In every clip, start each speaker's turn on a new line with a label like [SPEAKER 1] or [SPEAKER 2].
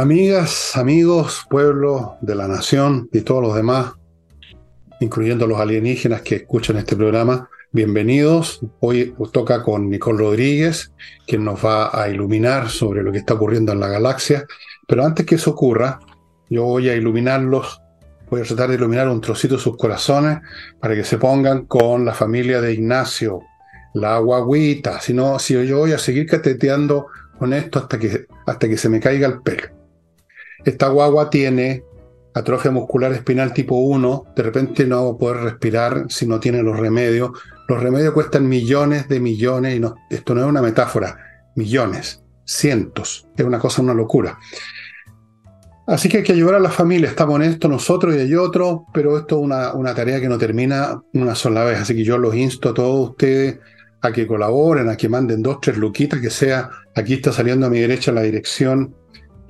[SPEAKER 1] Amigas, amigos, pueblo de la nación y todos los demás, incluyendo los alienígenas que escuchan este programa, bienvenidos. Hoy toca con Nicole Rodríguez, quien nos va a iluminar sobre lo que está ocurriendo en la galaxia. Pero antes que eso ocurra, yo voy a iluminarlos, voy a tratar de iluminar un trocito de sus corazones para que se pongan con la familia de Ignacio, la guaguita. Si no, si yo voy a seguir cateteando con esto hasta que, hasta que se me caiga el pelo. Esta guagua tiene atrofia muscular espinal tipo 1, de repente no va a poder respirar si no tiene los remedios. Los remedios cuestan millones de millones, y no, esto no es una metáfora, millones, cientos, es una cosa, una locura. Así que hay que ayudar a la familia, estamos en esto nosotros y hay otros, pero esto es una, una tarea que no termina una sola vez, así que yo los insto a todos ustedes a que colaboren, a que manden dos, tres luquitas, que sea, aquí está saliendo a mi derecha la dirección,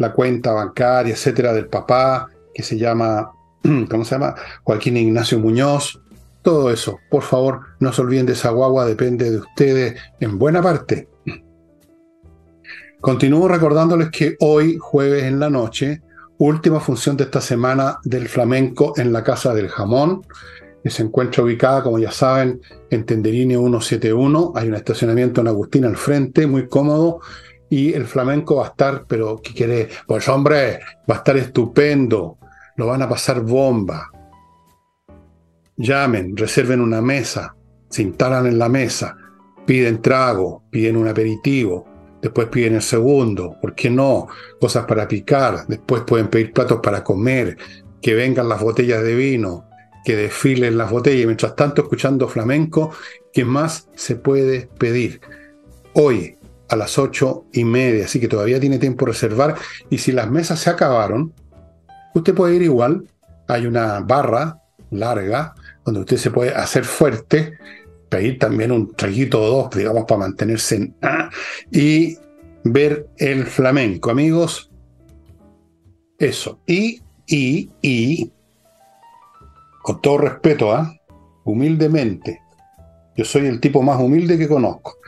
[SPEAKER 1] la cuenta bancaria, etcétera, del papá, que se llama, ¿cómo se llama? Joaquín Ignacio Muñoz. Todo eso, por favor, no se olviden de esa guagua, depende de ustedes en buena parte. Continúo recordándoles que hoy, jueves en la noche, última función de esta semana del flamenco en la Casa del Jamón, que se encuentra ubicada, como ya saben, en Tenderini 171. Hay un estacionamiento en Agustín al frente, muy cómodo y el flamenco va a estar, pero ¿qué quiere? Pues hombre, va a estar estupendo, lo van a pasar bomba. Llamen, reserven una mesa, se instalan en la mesa, piden trago, piden un aperitivo, después piden el segundo, ¿por qué no? Cosas para picar, después pueden pedir platos para comer, que vengan las botellas de vino, que desfilen las botellas, mientras tanto escuchando flamenco, ¿qué más se puede pedir? Hoy, a las ocho y media, así que todavía tiene tiempo reservar. Y si las mesas se acabaron, usted puede ir igual. Hay una barra larga donde usted se puede hacer fuerte, pedir también un traguito o dos, digamos, para mantenerse en y ver el flamenco. Amigos, eso. Y, y, y, con todo respeto, ¿ah? humildemente, yo soy el tipo más humilde que conozco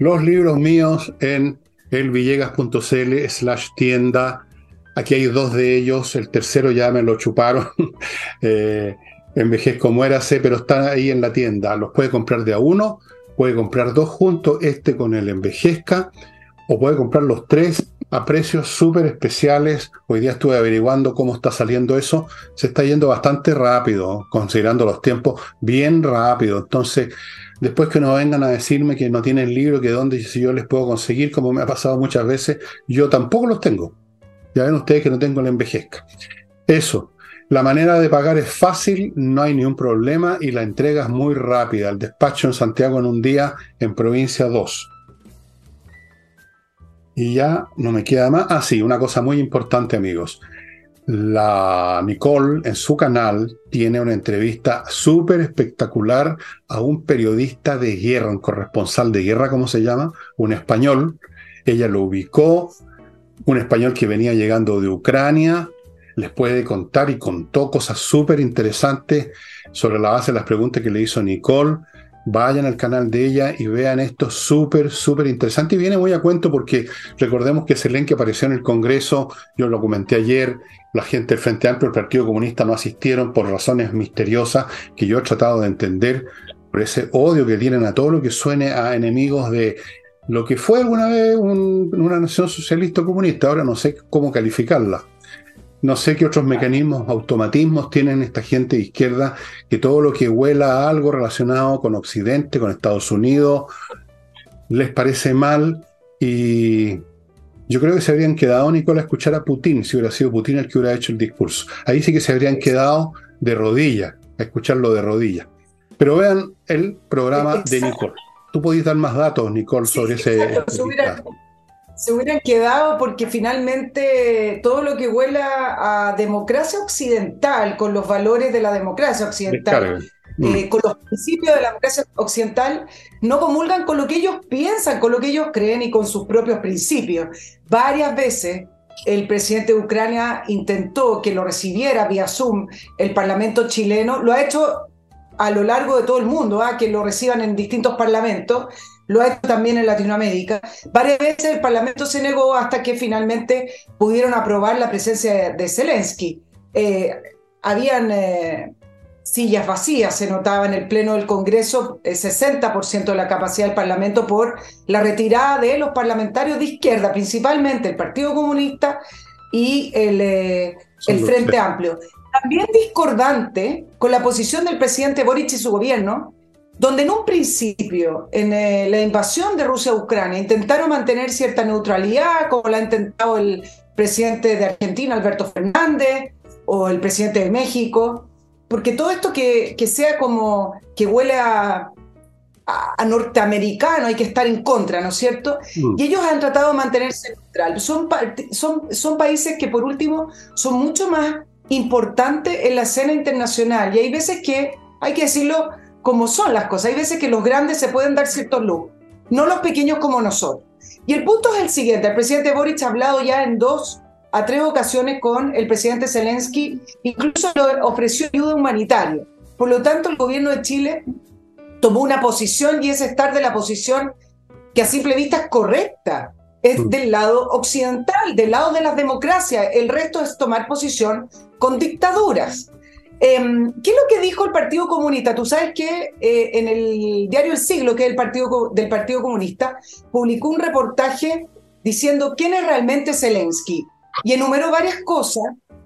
[SPEAKER 1] los libros míos en elvillegas.cl slash tienda. Aquí hay dos de ellos, el tercero ya me lo chuparon. eh, envejezco muérase, pero están ahí en la tienda. Los puede comprar de a uno, puede comprar dos juntos, este con el envejezca, o puede comprar los tres a precios súper especiales. Hoy día estuve averiguando cómo está saliendo eso. Se está yendo bastante rápido, considerando los tiempos, bien rápido. Entonces, Después que no vengan a decirme que no tienen libro, que dónde si yo les puedo conseguir, como me ha pasado muchas veces, yo tampoco los tengo. Ya ven ustedes que no tengo la envejezca. Eso. La manera de pagar es fácil, no hay ningún problema y la entrega es muy rápida. El despacho en Santiago en un día, en provincia 2. Y ya no me queda más. Ah, sí, una cosa muy importante, amigos. La Nicole en su canal tiene una entrevista súper espectacular a un periodista de guerra, un corresponsal de guerra, ¿cómo se llama? Un español. Ella lo ubicó, un español que venía llegando de Ucrania, les puede contar y contó cosas súper interesantes sobre la base de las preguntas que le hizo Nicole. Vayan al canal de ella y vean esto súper, súper interesante. Y viene muy a cuento porque recordemos que que apareció en el Congreso, yo lo comenté ayer, la gente del Frente Amplio, el Partido Comunista no asistieron por razones misteriosas que yo he tratado de entender, por ese odio que tienen a todo lo que suene a enemigos de lo que fue alguna vez una nación socialista comunista, ahora no sé cómo calificarla. No sé qué otros mecanismos, automatismos tienen esta gente de izquierda, que todo lo que huela a algo relacionado con Occidente, con Estados Unidos, les parece mal y yo creo que se habrían quedado, Nicola, a escuchar a Putin, si hubiera sido Putin el que hubiera hecho el discurso. Ahí sí que se habrían quedado de rodillas, a escucharlo de rodillas. Pero vean el programa de Nicole. Tú podías dar más datos, Nicole, sobre ese
[SPEAKER 2] se hubieran quedado porque finalmente todo lo que huela a democracia occidental, con los valores de la democracia occidental, eh, mm. con los principios de la democracia occidental, no comulgan con lo que ellos piensan, con lo que ellos creen y con sus propios principios. Varias veces el presidente de Ucrania intentó que lo recibiera vía Zoom el Parlamento chileno, lo ha hecho a lo largo de todo el mundo, ¿ah? que lo reciban en distintos parlamentos, lo ha hecho también en Latinoamérica. Varias veces el Parlamento se negó hasta que finalmente pudieron aprobar la presencia de Zelensky. Eh, habían eh, sillas vacías, se notaba en el Pleno del Congreso el 60% de la capacidad del Parlamento por la retirada de los parlamentarios de izquierda, principalmente el Partido Comunista y el, eh, el Frente Amplio. También discordante con la posición del presidente Boric y su gobierno, donde en un principio, en eh, la invasión de Rusia a Ucrania, intentaron mantener cierta neutralidad, como lo ha intentado el presidente de Argentina, Alberto Fernández, o el presidente de México, porque todo esto que, que sea como que huele a, a, norteamericano, hay que estar en contra, ¿no es cierto? Mm. Y ellos han tratado de mantenerse neutral. Son, son, son países que, por último, son mucho más importantes en la escena internacional. Y hay veces que, hay que decirlo como son las cosas, hay veces que los grandes se pueden dar ciertos lujos, no los pequeños como nosotros. Y el punto es el siguiente, el presidente Boric ha hablado ya en dos a tres ocasiones con el presidente Zelensky, incluso le ofreció ayuda humanitaria. Por lo tanto, el gobierno de Chile tomó una posición y es estar de la posición que a simple vista es correcta, es mm. del lado occidental, del lado de las democracias. El resto es tomar posición con dictaduras. Em, ¿Qué es lo que dijo el Partido Comunista? Tú sabes que eh, en el diario El Siglo, que es el partido del Partido Comunista, publicó un reportaje diciendo quién es realmente Zelensky y enumeró varias cosas,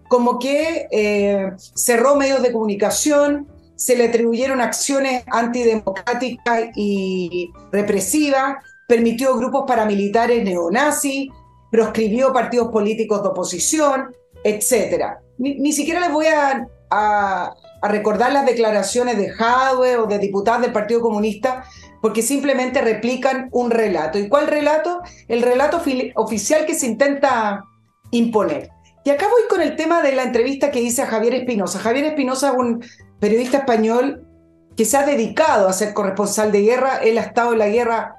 [SPEAKER 2] como que eh, cerró medios de comunicación, se le atribuyeron acciones antidemocráticas y represivas, permitió grupos paramilitares neonazis, proscribió partidos políticos de oposición, etc. Ni, siquiera les voy a, a, recordar las declaraciones de Jadwe o de diputados del Partido Comunista, porque simplemente replican un relato. ¿Y cuál relato? El relato oficial que se intenta imponer. Y acá voy con el tema de la entrevista que hice a Javier Espinosa. Javier Espinosa es un periodista español que se ha dedicado a ser corresponsal de guerra. Él ha estado en la guerra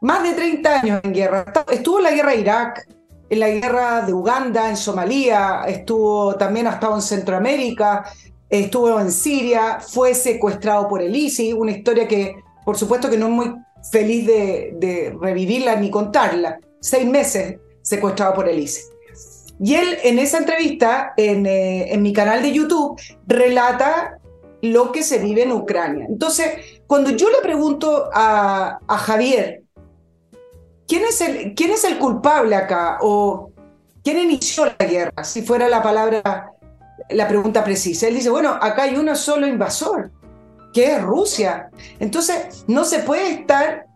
[SPEAKER 2] más de 30 años en guerra. Estuvo en la guerra de Irak, en la guerra de Uganda, en Somalia, estuvo también ha estado en Centroamérica, estuvo en Siria, fue secuestrado por el ISIS, una historia que por supuesto que no es muy feliz de, revivirla ni contarla. Seis meses secuestrado por el ISIS. Y él en esa entrevista, eh, en, mi canal de YouTube, relata lo que se vive en Ucrania. Entonces, cuando yo le pregunto a, Javier, ¿quién es, el, ¿quién es el culpable acá? ¿O quién inició la guerra? Si fuera la palabra, la pregunta precisa. Él dice, bueno, acá hay uno solo invasor, que es Rusia. Entonces, no se puede estar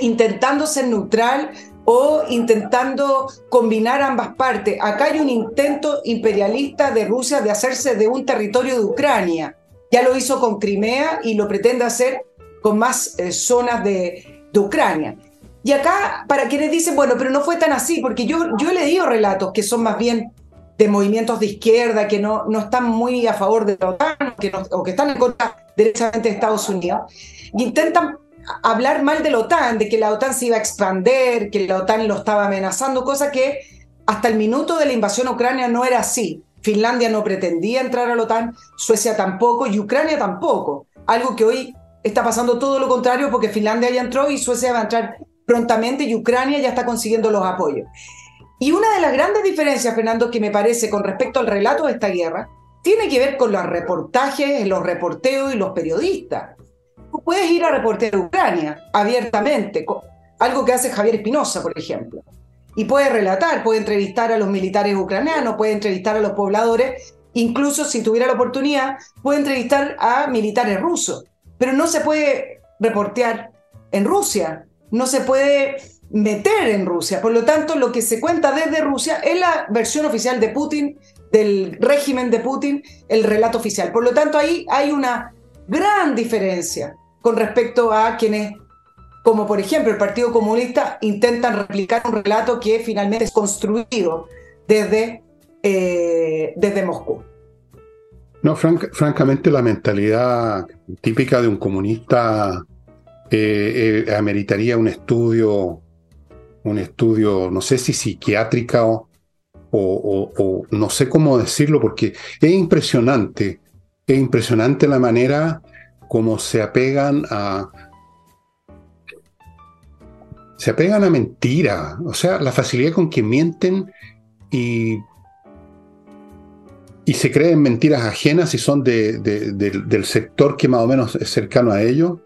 [SPEAKER 2] intentando ser neutral o intentando combinar ambas partes. Acá hay un intento imperialista de Rusia de hacerse de un territorio de Ucrania. Ya lo hizo con Crimea y lo pretende hacer con más eh, zonas de, de, Ucrania. Y acá, para quienes dicen, bueno, pero no fue tan así, porque yo, yo he leído relatos que son más bien de movimientos de izquierda, que no, no están muy a favor de la OTAN, que o que están en contra derechamente de Estados Unidos, y intentan hablar mal de la OTAN, de que la OTAN se iba a expandir, que la OTAN lo estaba amenazando, cosa que hasta el minuto de la invasión a Ucrania no era así. Finlandia no pretendía entrar a la OTAN, Suecia tampoco y Ucrania tampoco. Algo que hoy está pasando todo lo contrario porque Finlandia ya entró y Suecia va a entrar prontamente y Ucrania ya está consiguiendo los apoyos. Y una de las grandes diferencias, Fernando, que me parece con respecto al relato de esta guerra, tiene que ver con los reportajes, los reporteos y los periodistas puedes ir a reportear Ucrania abiertamente, algo que hace Javier Espinosa, por ejemplo. Y puede relatar, puede entrevistar a los militares ucranianos, puede entrevistar a los pobladores, incluso si tuviera la oportunidad, puede entrevistar a militares rusos. Pero no se puede reportear en Rusia, no se puede meter en Rusia. Por lo tanto, lo que se cuenta desde Rusia es la versión oficial de Putin, del régimen de Putin, el relato oficial. Por lo tanto, ahí hay una gran diferencia con respecto a quienes, como por ejemplo el Partido Comunista, intentan replicar un relato que finalmente es construido desde, eh, desde Moscú.
[SPEAKER 1] No, francamente la mentalidad típica de un comunista eh, eh, ameritaría un estudio, un estudio, no sé si psiquiátrica o, no sé cómo decirlo, porque es impresionante, es impresionante la manera como se apegan a, se apegan a mentira. O sea, la facilidad con que mienten y, y se creen mentiras ajenas y son de, del sector que más o menos es cercano a ellos.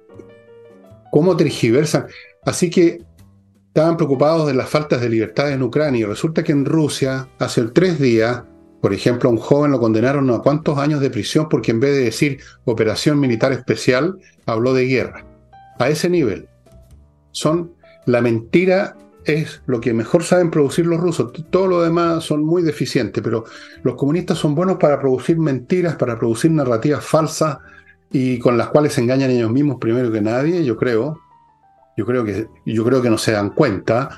[SPEAKER 1] ¿Cómo tergiversan? Así que estaban preocupados de las faltas de libertad en Ucrania. Resulta que en Rusia, hace tres días, por ejemplo, a un joven lo condenaron a cuántos años de prisión porque en vez de decir operación militar especial, habló de guerra. A ese nivel. Son la mentira es lo que mejor saben producir los rusos. Todo lo demás son muy deficientes, pero los comunistas son buenos para producir mentiras, para producir narrativas falsas y con las cuales se engañan ellos mismos primero que nadie, yo creo. Yo creo que, yo creo que no se dan cuenta.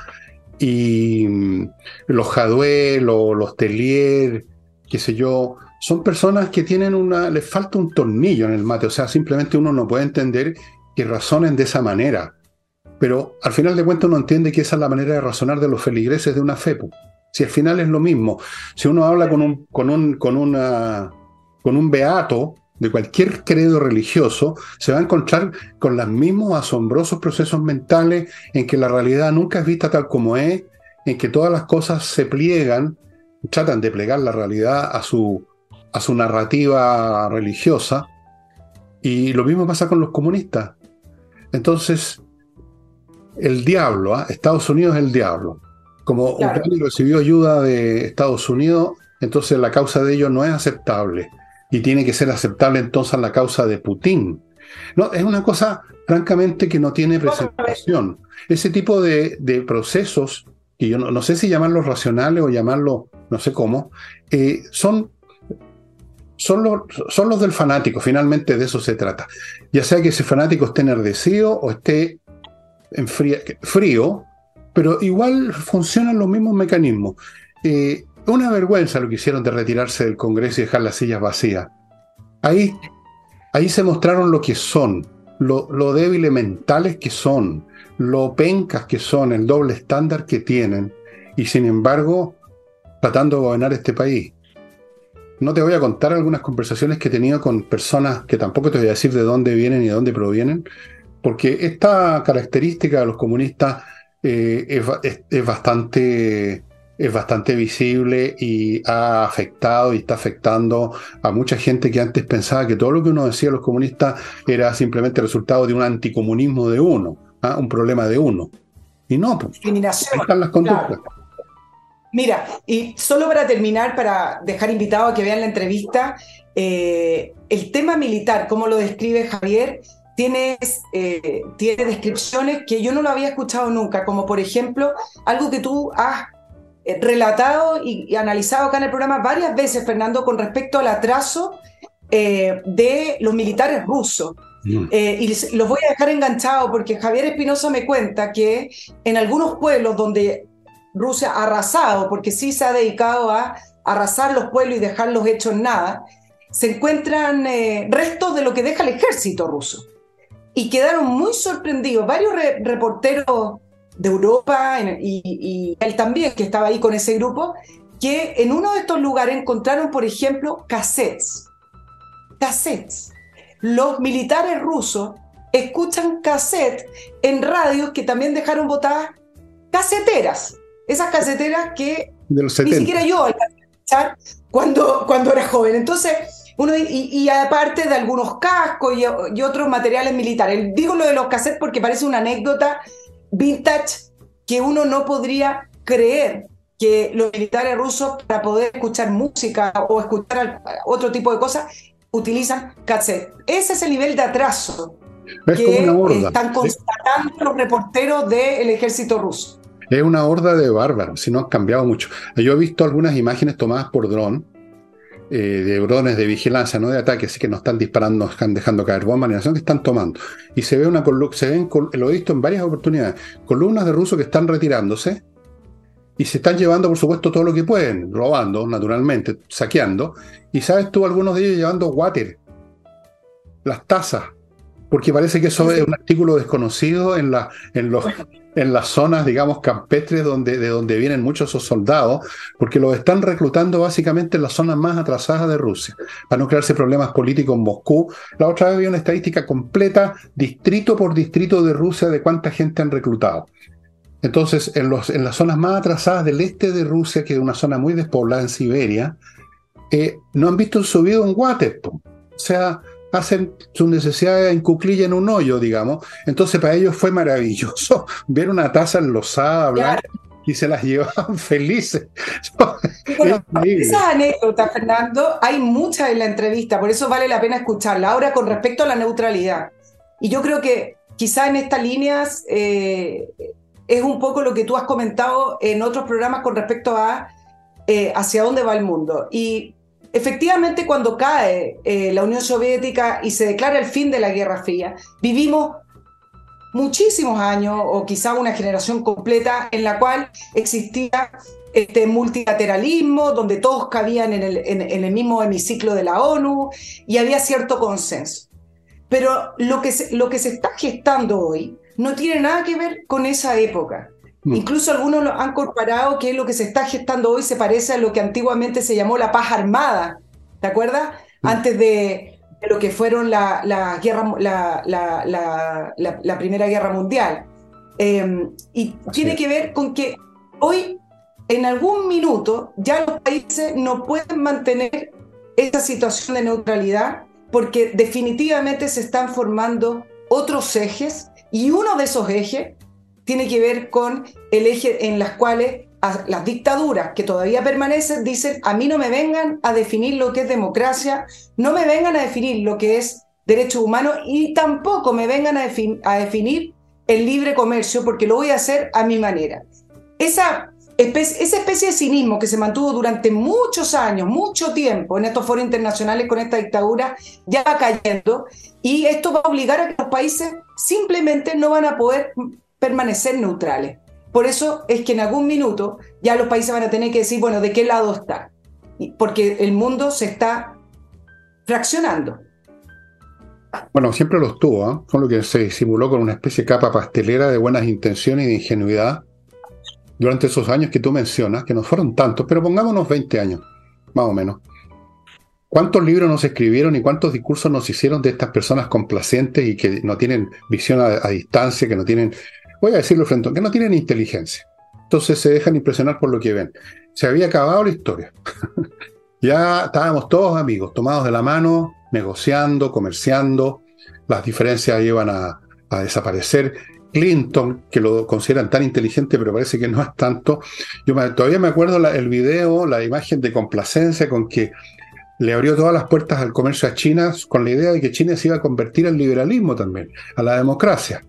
[SPEAKER 1] Y mm, los Jadwe, los, los Telier, qué sé yo, son personas que tienen una, les falta un tornillo en el mate. O sea, simplemente uno no puede entender que razonen de esa manera pero al final de cuentas uno entiende que esa es la manera de razonar de los feligreses de una fe. Si al final es lo mismo, si uno habla con un, con un, con una, con un beato de cualquier credo religioso, se va a encontrar con los mismos asombrosos procesos mentales en que la realidad nunca es vista tal como es, en que todas las cosas se pliegan, tratan de plegar la realidad a su, a su narrativa religiosa, y lo mismo pasa con los comunistas. Entonces, el diablo, ¿ah? Estados Unidos es el diablo. Como Ucrania recibió ayuda de Estados Unidos, entonces la causa de ellos no es aceptable. Y tiene que ser aceptable entonces la causa de Putin. No, es una cosa, francamente, que no tiene presentación. Ese tipo de, procesos, que yo no, sé si llamarlos racionales o llamarlos no sé cómo, eh, son son los, son los, del fanático, finalmente de eso se trata. Ya sea que ese fanático esté enardecido o esté en frío, pero igual funcionan los mismos mecanismos. Eh, una vergüenza lo que hicieron de retirarse del Congreso y dejar las sillas vacías. Ahí, ahí se mostraron lo que son, lo, débiles mentales que son, lo pencas que son, el doble estándar que tienen, y sin embargo, tratando de gobernar este país. No te voy a contar algunas conversaciones que he tenido con personas que tampoco te voy a decir de dónde vienen y de dónde provienen, porque esta característica de los comunistas eh, es, bastante, es bastante visible y ha afectado y está afectando a mucha gente que antes pensaba que todo lo que uno decía de los comunistas era simplemente resultado de un anticomunismo de uno, ¿ah? un problema de uno. Y no, pues,
[SPEAKER 2] Discriminación. están las conductas. Mira, y solo para terminar, para dejar invitado a que vean la entrevista, eh, el tema militar, como lo describe Javier, tienes, eh, tiene descripciones que yo no lo había escuchado nunca, como por ejemplo algo que tú has relatado y, analizado acá en el programa varias veces, Fernando, con respecto al atraso eh, de los militares rusos. Mm. y los voy a dejar enganchados porque Javier Espinosa me cuenta que en algunos pueblos donde Rusia ha arrasado, porque sí se ha dedicado a arrasar los pueblos y dejarlos hechos nada, se encuentran restos de lo que deja el ejército ruso y quedaron muy sorprendidos. Varios reporteros de Europa y, él también, que estaba ahí con ese grupo, que en uno de estos lugares encontraron, por ejemplo, cassettes. Cassettes. Los militares rusos escuchan cassettes en radios que también dejaron botadas caseteras. Esas caseteras que ni siquiera yo alcancé a escuchar cuando, cuando era joven. Entonces, y, aparte de algunos cascos y, otros materiales militares. Digo lo de los cassettes porque parece una anécdota vintage que uno no podría creer que los militares rusos para poder escuchar música o escuchar otro tipo de cosas utilizan cassettes. Ese es el nivel de atraso que están constatando los reporteros del ejército ruso.
[SPEAKER 1] Es una horda de bárbaros, si no ha cambiado mucho. Yo he visto algunas imágenes tomadas por dron eh, de drones de vigilancia, no de ataque, así que no están disparando, están dejando caer bombas, ni que están tomando. Y se ve una se ven, lo he visto en varias oportunidades, columnas de rusos que están retirándose y se están llevando, por supuesto, todo lo que pueden, robando, naturalmente, saqueando. Y sabes tú, algunos de ellos llevando water, las tazas, porque parece que eso es un artículo desconocido en, la, en los en las zonas, digamos, campestres donde, de donde vienen muchos esos soldados, porque los están reclutando básicamente en las zonas más atrasadas de Rusia, para no crearse problemas políticos en Moscú. La otra vez había una estadística completa, distrito por distrito de Rusia, de cuánta gente han reclutado. Entonces, en, los, en las zonas más atrasadas del este de Rusia, que es una zona muy despoblada en Siberia, eh, no han visto subido un water. O sea, hacen sus necesidades en cuclilla en un hoyo, digamos. Entonces, para ellos fue maravilloso ver una taza enlosada, blanca, y se las llevaban felices.
[SPEAKER 2] esas anécdotas, Fernando, hay muchas en la entrevista, por eso vale la pena escucharla. Ahora, con respecto a la neutralidad, y yo creo que quizá en estas líneas eh, es un poco lo que tú has comentado en otros programas con respecto a eh, hacia dónde va el mundo. Y efectivamente, cuando cae eh, la Unión Soviética y se declara el fin de la Guerra Fría, vivimos muchísimos años o quizá una generación completa en la cual existía este multilateralismo, donde todos cabían en el, mismo hemiciclo de la ONU y había cierto consenso. Pero lo que, se, lo que se está gestando hoy no tiene nada que ver con esa época. Mm. Incluso algunos lo han comparado que lo que se está gestando hoy se parece a lo que antiguamente se llamó la paz armada, ¿te acuerdas? Mm. Antes de, lo que fueron la, la guerra, la, la, Primera Guerra Mundial. Em, y tiene que ver con que hoy, en algún minuto, ya los países no pueden mantener esa situación de neutralidad porque definitivamente se están formando otros ejes y uno de esos ejes tiene que ver con el eje en las cuales las dictaduras que todavía permanecen dicen, a mí no me vengan a definir lo que es democracia, no me vengan a definir lo que es derechos humanos y tampoco me vengan a, a definir el libre comercio porque lo voy a hacer a mi manera. Esa especie, esa especie de cinismo que se mantuvo durante muchos años, mucho tiempo en estos foros internacionales con esta dictadura, ya va cayendo y esto va a obligar a que los países simplemente no van a poder permanecer neutrales. Por eso es que en algún minuto ya los países van a tener que decir, bueno, ¿de qué lado está? Porque el mundo se está fraccionando.
[SPEAKER 1] Bueno, siempre lo estuvo. Con lo que se simuló con una especie de capa pastelera de buenas intenciones y de ingenuidad durante esos años que tú mencionas, que no fueron tantos, pero pongámonos 20 años, más o menos. ¿Cuántos libros nos escribieron y cuántos discursos nos hicieron de estas personas complacientes y que no tienen visión a distancia, que no tienen voy a decirlo frente, que no tienen inteligencia. Entonces se dejan impresionar por lo que ven. Se había acabado la historia. ya estábamos todos amigos, tomados de la mano, negociando, comerciando, las diferencias iban a, desaparecer. Clinton, que lo consideran tan inteligente, pero parece que no es tanto. Yo todavía me acuerdo el video, la imagen de complacencia con que le abrió todas las puertas al comercio a China con la idea de que China se iba a convertir al liberalismo también, a la democracia.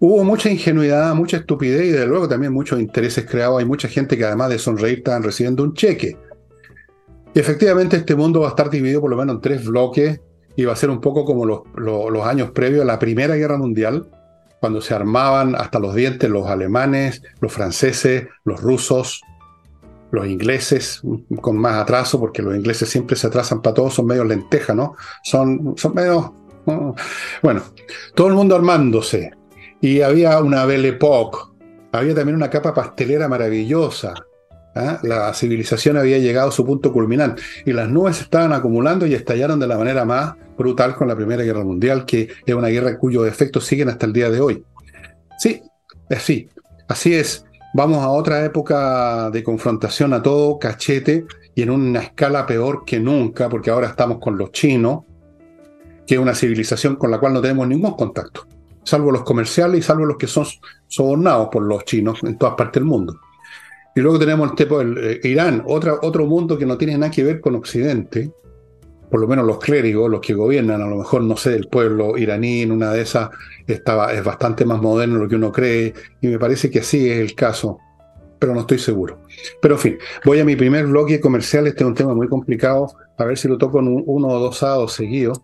[SPEAKER 1] Hubo mucha ingenuidad, mucha estupidez y de luego también muchos intereses creados. Hay mucha gente que además de sonreír estaban recibiendo un cheque. Efectivamente este mundo va a estar dividido por lo menos en tres bloques y va a ser un poco como los, los, años previos a la Primera Guerra Mundial, cuando se armaban hasta los dientes los alemanes, los franceses, los rusos, los ingleses, con más atraso, porque los ingleses siempre se atrasan para todos, son medio lentejas, ¿no? Son, son medio... Bueno, todo el mundo armándose y había una Belle Époque, había también una capa pastelera maravillosa. ¿ah? La civilización había llegado a su punto culminante y las nubes se estaban acumulando y estallaron de la manera más brutal con la Primera Guerra Mundial, que es una guerra cuyos efectos siguen hasta el día de hoy. Sí, así, así es. Vamos a otra época de confrontación a todo cachete y en una escala peor que nunca, porque ahora estamos con los chinos, que es una civilización con la cual no tenemos ningún contacto salvo los comerciales y salvo los que son sobornados por los chinos en todas partes del mundo. Y luego tenemos el, tipo, el eh, Irán, otra, otro mundo que no tiene nada que ver con Occidente, por lo menos los clérigos, los que gobiernan, a lo mejor, no sé, el pueblo iraní en una de esas estaba, es bastante más moderno de lo que uno cree, y me parece que así es el caso, pero no estoy seguro. Pero en fin, voy a mi primer bloque comercial, este es un tema muy complicado, a ver si lo toco en uno o dos sábados seguidos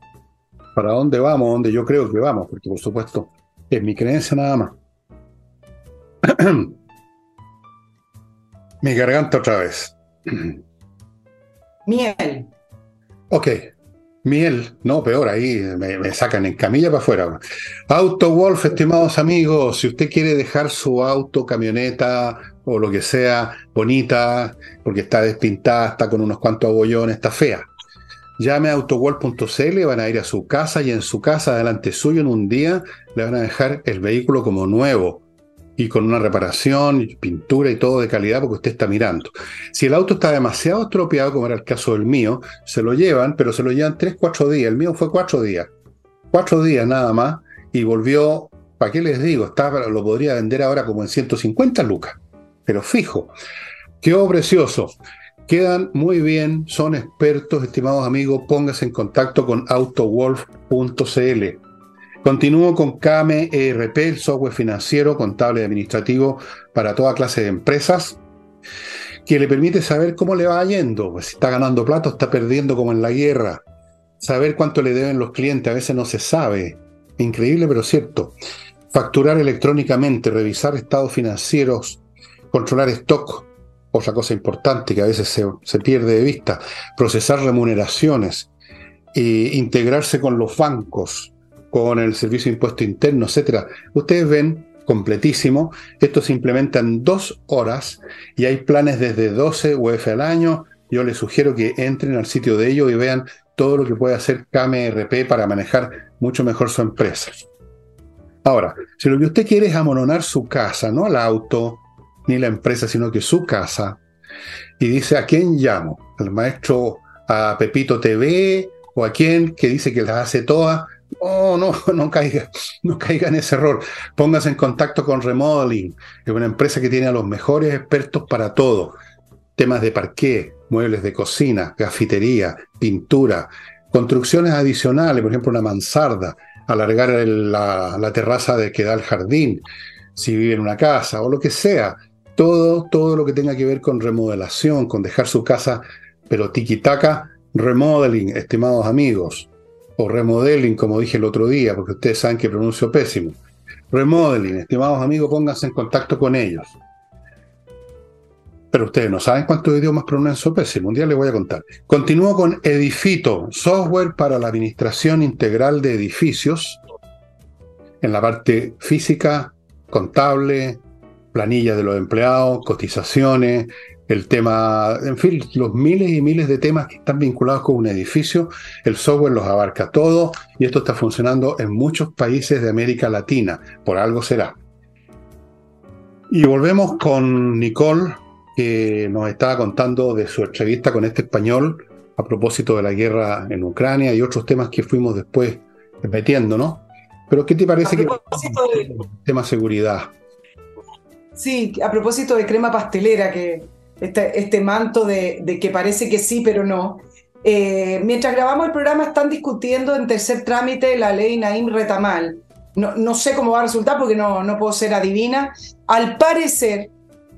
[SPEAKER 1] para dónde vamos, dónde yo creo que vamos, porque por supuesto es mi creencia nada más. mi garganta otra vez.
[SPEAKER 2] Miel.
[SPEAKER 1] Ok, miel, no, peor, ahí me, sacan en camilla para afuera. Auto Wolf, estimados amigos, si usted quiere dejar su auto, camioneta o lo que sea bonita, porque está despintada, está con unos cuantos abollones, está fea Llame a autowall.cl, van a ir a su casa y en su casa, delante suyo, en un día, le van a dejar el vehículo como nuevo. y con una reparación, pintura y todo de calidad porque usted está mirando. Si el auto está demasiado estropeado, como era el caso del mío, se lo llevan, pero se lo llevan 3, 4 días. El mío fue 4 días. 4 días nada más y volvió, ¿para qué les digo? lo podría vender ahora como en 150 lucas, pero fijo. Quedó precioso. Quedan muy bien, son expertos, estimados amigos. Póngase en contacto con autowolf.cl. Continúo con KME ERP, el software financiero, contable y administrativo para toda clase de empresas, que le permite saber cómo le va yendo, pues, si está ganando plata está perdiendo como en la guerra, saber cuánto le deben los clientes, a veces no se sabe, increíble pero cierto, facturar electrónicamente, revisar estados financieros, controlar stock, otra cosa importante que a veces se, se pierde de vista, procesar remuneraciones, e integrarse con los bancos, con el Servicio de Impuesto Interno, etcétera. Ustedes ven completísimo. Esto se implementa en dos horas y hay planes desde 12 UF al año. Yo les sugiero que entren al sitio de ellos y vean todo lo que puede hacer KMRP para manejar mucho mejor su empresa. Ahora, si lo que usted quiere es amononar su casa, no el auto ni la empresa, sino que su casa, y dice a quién llamo, al maestro a Pepito TV o a quién que dice que las hace todas, Oh, no, no caiga, no caiga en ese error. Póngase en contacto con Remodeling, es una empresa que tiene a los mejores expertos para todo. Temas de parqué, muebles de cocina, gafitería, pintura, construcciones adicionales, por ejemplo, una mansarda, alargar la, la, terraza de que da al jardín, si vive en una casa o lo que sea. Todo, todo lo que tenga que ver con remodelación, con dejar su casa, pero tiki-taka, remodeling, estimados amigos o remodeling, como dije el otro día, porque ustedes saben que pronuncio pésimo. Remodeling, estimados amigos, pónganse en contacto con ellos. Pero ustedes no saben cuántos idiomas pronuncio pésimo. Un día les voy a contar. Continúo con Edifito, software para la administración integral de edificios, en la parte física, contable, planilla de los empleados, cotizaciones, el tema, en fin, los miles y miles de temas que están vinculados con un edificio, el software los abarca todo y esto está funcionando en muchos países de América Latina, por algo será. Y volvemos con Nicole, que nos estaba contando de su entrevista con este español a propósito de la guerra en Ucrania y otros temas que fuimos después metiendo, ¿no? Pero ¿qué te parece que
[SPEAKER 2] de...
[SPEAKER 1] tema seguridad?
[SPEAKER 2] Sí, a propósito de crema pastelera que, este, manto de, que parece que sí, pero no. Eh, mientras grabamos el programa están discutiendo en tercer trámite la ley Naim Retamal. No, no sé cómo va a resultar porque no, no puedo ser adivina. Al parecer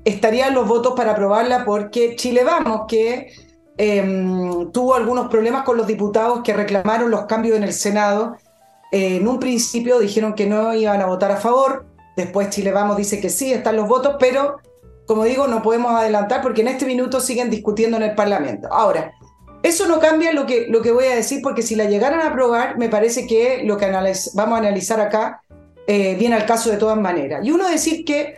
[SPEAKER 2] estarían los votos para aprobarla porque Chile Vamos, que em, tuvo algunos problemas con los diputados que reclamaron los cambios en el Senado, eh, en un principio dijeron que no iban a votar a favor, después Chile Vamos dice que sí, están los votos, pero como digo, no podemos adelantar porque en este minuto siguen discutiendo en el Parlamento. Ahora, eso no cambia lo que, lo que voy a decir porque si la llegaran a aprobar, me parece que lo que vamos a analizar acá eh, viene al caso de todas maneras. Y uno decir que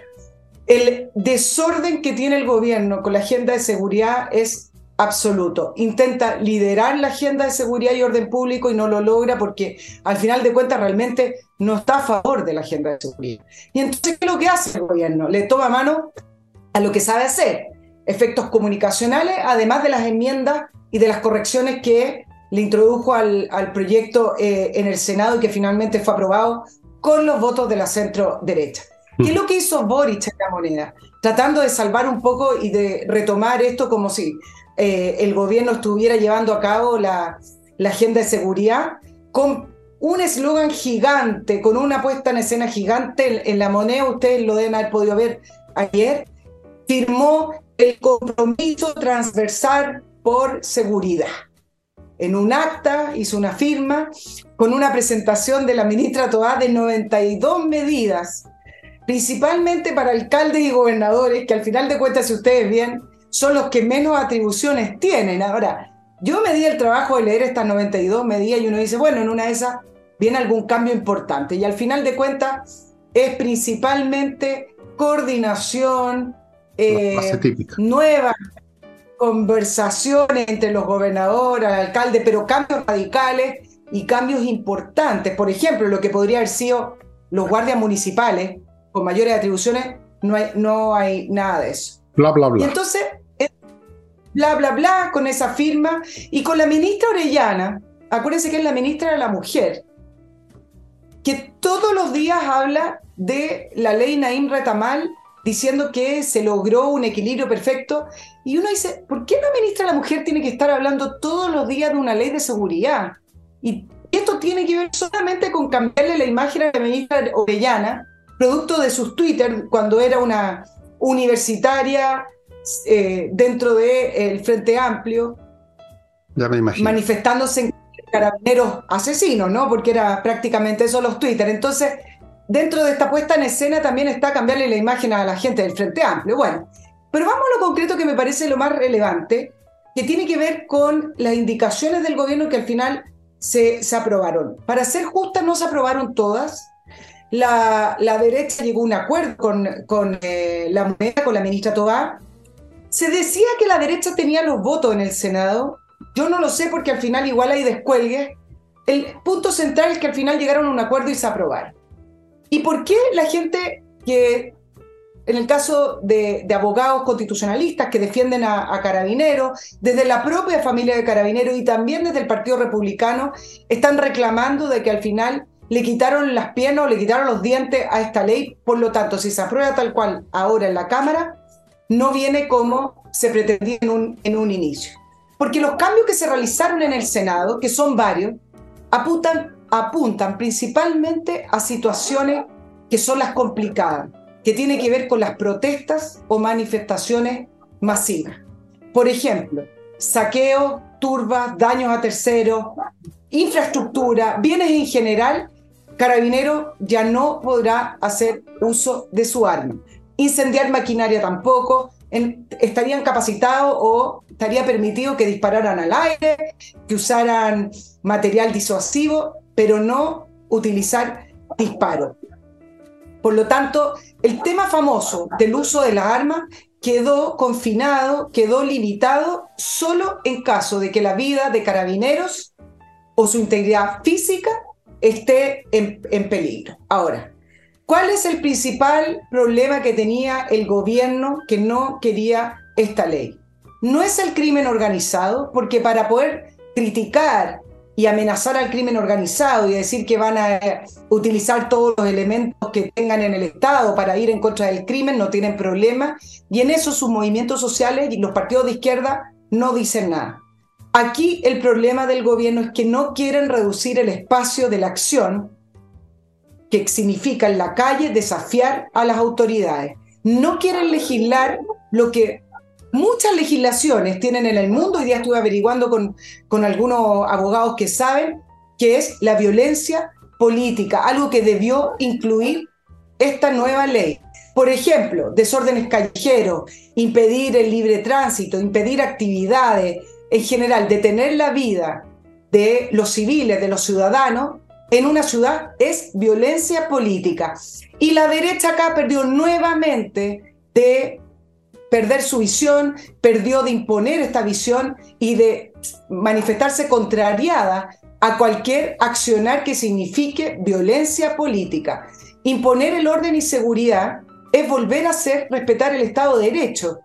[SPEAKER 2] el desorden que tiene el gobierno con la agenda de seguridad es absoluto. Intenta liderar la agenda de seguridad y orden público y no lo logra porque al final de cuentas realmente no está a favor de la agenda de seguridad. Y entonces, ¿qué es lo que hace el gobierno? Le toma mano a lo que sabe hacer, efectos comunicacionales, además de las enmiendas y de las correcciones que le introdujo al, proyecto eh, en el Senado y que finalmente fue aprobado con los votos de la centro derecha. ¿Qué es lo que hizo Boric en la moneda? Tratando de salvar un poco y de retomar esto como si eh, el gobierno estuviera llevando a cabo la, la agenda de seguridad con un eslogan gigante, con una puesta en escena gigante en, la moneda, ustedes lo deben haber podido ver ayer, firmó el compromiso transversal por seguridad. En un acta hizo una firma con una presentación de la ministra Toá de 92 medidas, principalmente para alcaldes y gobernadores, que al final de cuentas, si ustedes bien, son los que menos atribuciones tienen. Ahora, yo me di el trabajo de leer estas 92 medidas y uno dice, bueno, en una de esas viene algún cambio importante. Y al final de cuentas es principalmente coordinación, eh, nuevas conversaciones entre los gobernadores, el alcalde, pero cambios radicales y cambios importantes. Por ejemplo, lo que podría haber sido los guardias municipales, con mayores atribuciones, no hay, no hay nada de eso.
[SPEAKER 1] Bla, bla, bla.
[SPEAKER 2] Y entonces, bla, bla, bla, con esa firma. Y con la ministra Orellana, acuérdense que es la ministra de la Mujer, que todos los días habla de la ley Naim Retamal diciendo que se logró un equilibrio perfecto. Y uno dice, ¿por qué la ministra de la Mujer tiene que estar hablando todos los días de una ley de seguridad? Y esto tiene que ver solamente con cambiarle la imagen a la ministra Orellana, producto de sus Twitter, cuando era una universitaria eh, dentro del el Frente Amplio, manifestándose en carabineros asesinos, ¿no? Porque era prácticamente eso los Twitter. Entonces, dentro de esta puesta en escena también está cambiarle la imagen a la gente del Frente Amplio. Bueno, pero vamos a lo concreto que me parece lo más relevante, que tiene que ver con las indicaciones del gobierno que al final se, se aprobaron. Para ser justas, no se aprobaron todas. La, la derecha llegó a un acuerdo con, con eh, la moneda, con la ministra Tobá. Se decía que la derecha tenía los votos en el Senado. Yo no lo sé porque al final igual hay descuelgues. El punto central es que al final llegaron a un acuerdo y se aprobaron. ¿Y por qué la gente que, en el caso de, abogados constitucionalistas que defienden a, a, Carabineros, desde la propia familia de Carabineros y también desde el Partido Republicano, están reclamando de que al final le quitaron las piernas o le quitaron los dientes a esta ley? Por lo tanto, si se aprueba tal cual ahora en la Cámara, no viene como se pretendía en un, inicio. Porque los cambios que se realizaron en el Senado, que son varios, apuntan principalmente a situaciones que son las complicadas, que tienen que ver con las protestas o manifestaciones masivas. Por ejemplo, saqueos, turbas, daños a terceros, infraestructura, bienes en general, Carabinero ya no podrá hacer uso de su arma. Incendiar maquinaria tampoco, estarían capacitados o estaría permitido que dispararan al aire, que usaran material disuasivo, pero no utilizar disparos. Por lo tanto, el tema famoso del uso de las armas quedó confinado, quedó limitado solo en caso de que la vida de carabineros o su integridad física esté en, en, peligro. Ahora, ¿cuál es el principal problema que tenía el gobierno que no quería esta ley? No es el crimen organizado, porque para poder criticar y amenazar al crimen organizado y decir que van a eh, utilizar todos los elementos que tengan en el Estado para ir en contra del crimen, no tienen problema. Y en eso sus movimientos sociales y los partidos de izquierda no dicen nada. Aquí el problema del gobierno es que no quieren reducir el espacio de la acción, que significa en la calle desafiar a las autoridades. No quieren legislar lo que muchas legislaciones tienen en el mundo, hoy día estuve averiguando con, con algunos abogados que saben, que es la violencia política, algo que debió incluir esta nueva ley. Por ejemplo, desórdenes callejeros, impedir el libre tránsito, impedir actividades, en general, detener la vida de los civiles, de los ciudadanos, en una ciudad es violencia política. Y la derecha acá perdió nuevamente de perder su visión, perdió de imponer esta visión y de manifestarse contrariada a cualquier accionar que signifique violencia política. Imponer el orden y seguridad es volver a hacer respetar el Estado de Derecho.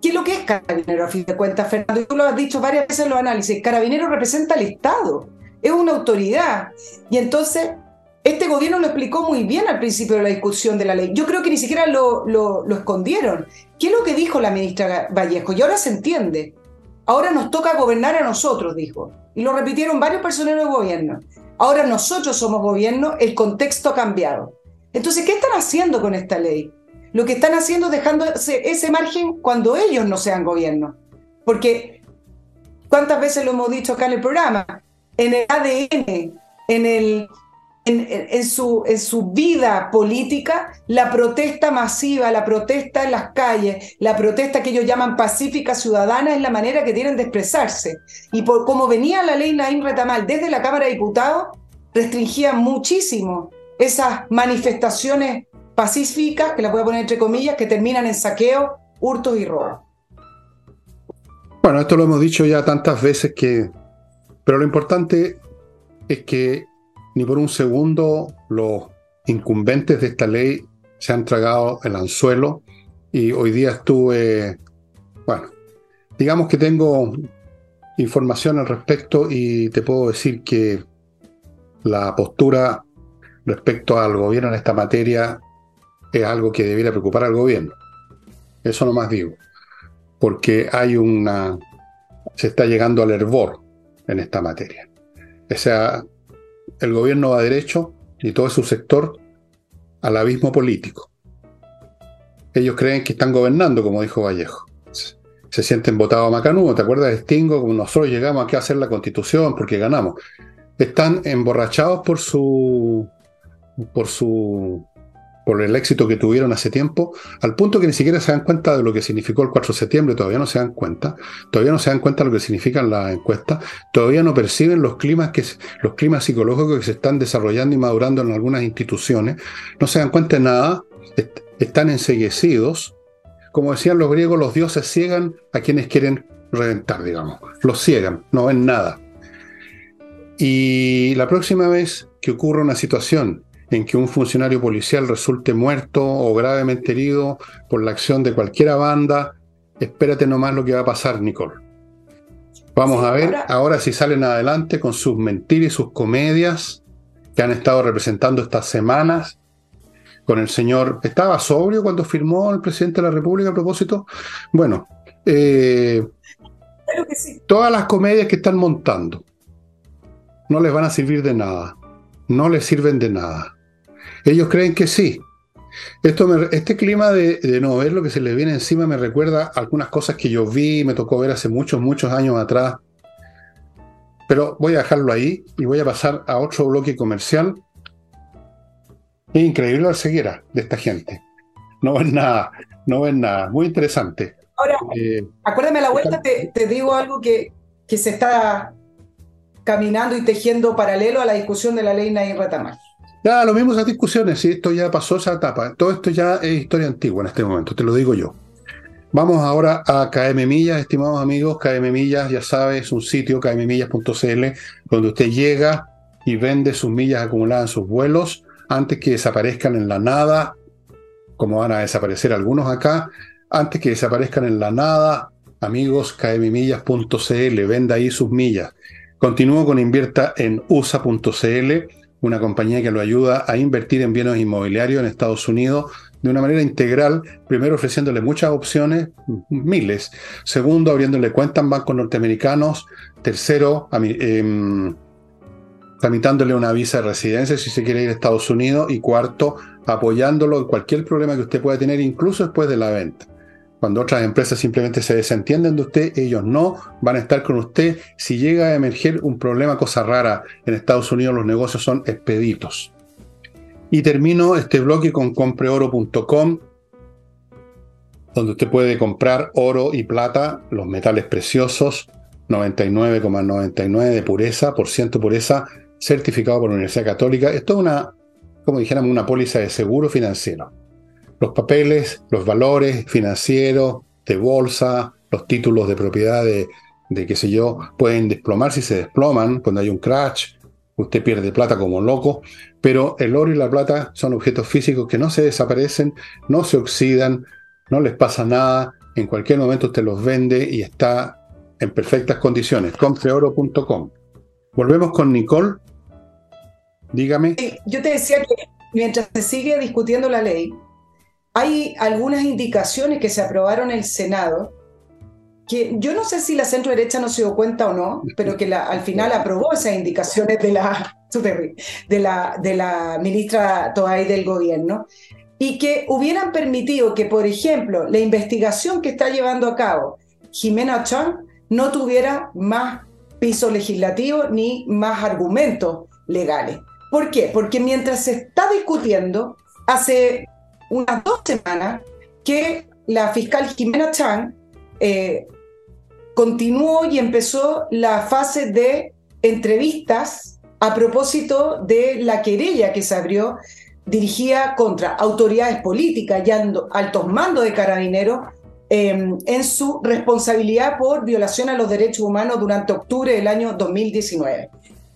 [SPEAKER 2] ¿Qué es lo que es Carabinero a fin de cuentas, Fernando? Tú lo has dicho varias veces en los análisis. Carabinero representa al Estado, es una autoridad. Y entonces este gobierno lo explicó muy bien al principio de la discusión de la ley. Yo creo que ni siquiera lo, lo, escondieron. ¿Qué es lo que dijo la ministra Vallejo? Y ahora se entiende. Ahora nos toca gobernar a nosotros, dijo. Y lo repitieron varios personeros de gobierno. Ahora nosotros somos gobierno, el contexto ha cambiado. Entonces, ¿qué están haciendo con esta ley? Lo que están haciendo es dejando ese margen cuando ellos no sean gobierno. Porque, ¿cuántas veces lo hemos dicho acá en el programa? En el ADN, en su, vida política la protesta masiva, la protesta en las calles, la protesta que ellos llaman pacífica ciudadana es la manera que tienen de expresarse. Y como venía la ley Naim Retamal desde la Cámara de Diputados, restringía muchísimo esas manifestaciones pacíficas, que las voy a poner entre comillas, que terminan en saqueo, hurtos y robos.
[SPEAKER 1] Bueno, esto lo hemos dicho ya tantas veces que... Pero lo importante es que ni por un segundo los incumbentes de esta ley se han tragado el anzuelo y hoy día estuve, bueno, digamos que tengo información al respecto y te puedo decir que la postura respecto al gobierno en esta materia es algo que debiera preocupar al gobierno. Eso no más digo. Porque hay una. se está llegando al hervor en esta materia. O sea, el gobierno va derecho y todo su sector al abismo político. Ellos creen que están gobernando, como dijo Vallejo. Se sienten votados a Macanudo. ¿Te acuerdas de Stingo? Como nosotros llegamos aquí a hacer la constitución porque ganamos. Están emborrachados por su. por su por el éxito que tuvieron hace tiempo, al punto que ni siquiera se dan cuenta de lo que significó el 4 de septiembre, todavía no se dan cuenta, todavía no se dan cuenta de lo que significan las encuestas, todavía no perciben los climas, que, los climas psicológicos que se están desarrollando y madurando en algunas instituciones, no se dan cuenta de nada, están enseguecidos. Como decían los griegos, los dioses ciegan a quienes quieren reventar, digamos, los ciegan, no ven nada. Y la próxima vez que ocurra una situación en que un funcionario policial resulte muerto o gravemente herido por la acción de cualquiera banda, espérate nomás lo que va a pasar, Nicole. Vamos a ver ahora... si salen adelante con sus mentiras y sus comedias que han estado representando estas semanas con el señor. ¿Estaba sobrio cuando firmó el presidente de la República a propósito? Bueno, eh, todas las comedias que están montando no les van a servir de nada. No les sirven de nada. Ellos creen que sí. Esto este clima de, no ver lo que se les viene encima me recuerda algunas cosas que yo vi, me tocó ver hace muchos, muchos años atrás. Pero voy a dejarlo ahí y voy a pasar a otro bloque comercial. Es increíble la ceguera de esta gente. No ven nada, no ven nada. Muy interesante.
[SPEAKER 2] Ahora, eh, acuérdame a la vuelta, te, digo algo que, que, se está caminando y tejiendo paralelo a la discusión de la ley Nair Retamal.
[SPEAKER 1] Ya, lo mismo esas discusiones, si esto ya pasó esa etapa. Todo esto ya es historia antigua en este momento, te lo digo yo. Vamos ahora a KM Millas, estimados amigos. KM Millas, ya sabes, es un sitio, kmmillas.cl, donde usted llega y vende sus millas acumuladas en sus vuelos antes que desaparezcan en la nada, como van a desaparecer algunos acá, antes que desaparezcan en la nada, amigos, kmmillas.cl, venda ahí sus millas. Continúo con invierta en usa.cl una compañía que lo ayuda a invertir en bienes inmobiliarios en Estados Unidos de una manera integral, primero ofreciéndole muchas opciones, miles, segundo abriéndole cuentas en bancos norteamericanos, tercero eh, tramitándole una visa de residencia si se quiere ir a Estados Unidos. Y cuarto apoyándolo en cualquier problema que usted pueda tener, incluso después de la venta. Cuando otras empresas simplemente se desentienden de usted, ellos no van a estar con usted. Si llega a emerger un problema, cosa rara, en Estados Unidos los negocios son expeditos. Y termino este bloque con compreoro.com, donde usted puede comprar oro y plata, los metales preciosos, 99,99 de pureza, por ciento pureza, certificado por la Universidad Católica. Esto es una, como dijéramos, una póliza de seguro financiero los papeles, los valores financieros, de bolsa, los títulos de propiedad de, de qué sé yo, pueden desplomarse y se desploman cuando hay un crash, usted pierde plata como loco, pero el oro y la plata son objetos físicos que no se desaparecen, no se oxidan, no les pasa nada, en cualquier momento usted los vende y está en perfectas condiciones. Compreoro.com. Volvemos con Nicole. Dígame.
[SPEAKER 2] Yo te decía que mientras se sigue discutiendo la ley, hay algunas indicaciones que se aprobaron en el Senado que yo no sé si la centro derecha no se dio cuenta o no, pero que al final aprobó esas indicaciones de la, de la, de la ministra Toay del gobierno, y que hubieran permitido que, por ejemplo, la investigación que está llevando a cabo Jimena Chan no tuviera más piso legislativo ni más argumentos legales. ¿Por qué? Porque mientras se está discutiendo, hace unas dos semanas que la fiscal Jimena Chan eh, continuó y empezó la fase de entrevistas a propósito de la querella que se abrió dirigida contra autoridades políticas y altos mandos de carabineros em, en su responsabilidad por violación a los derechos humanos durante octubre del año 2019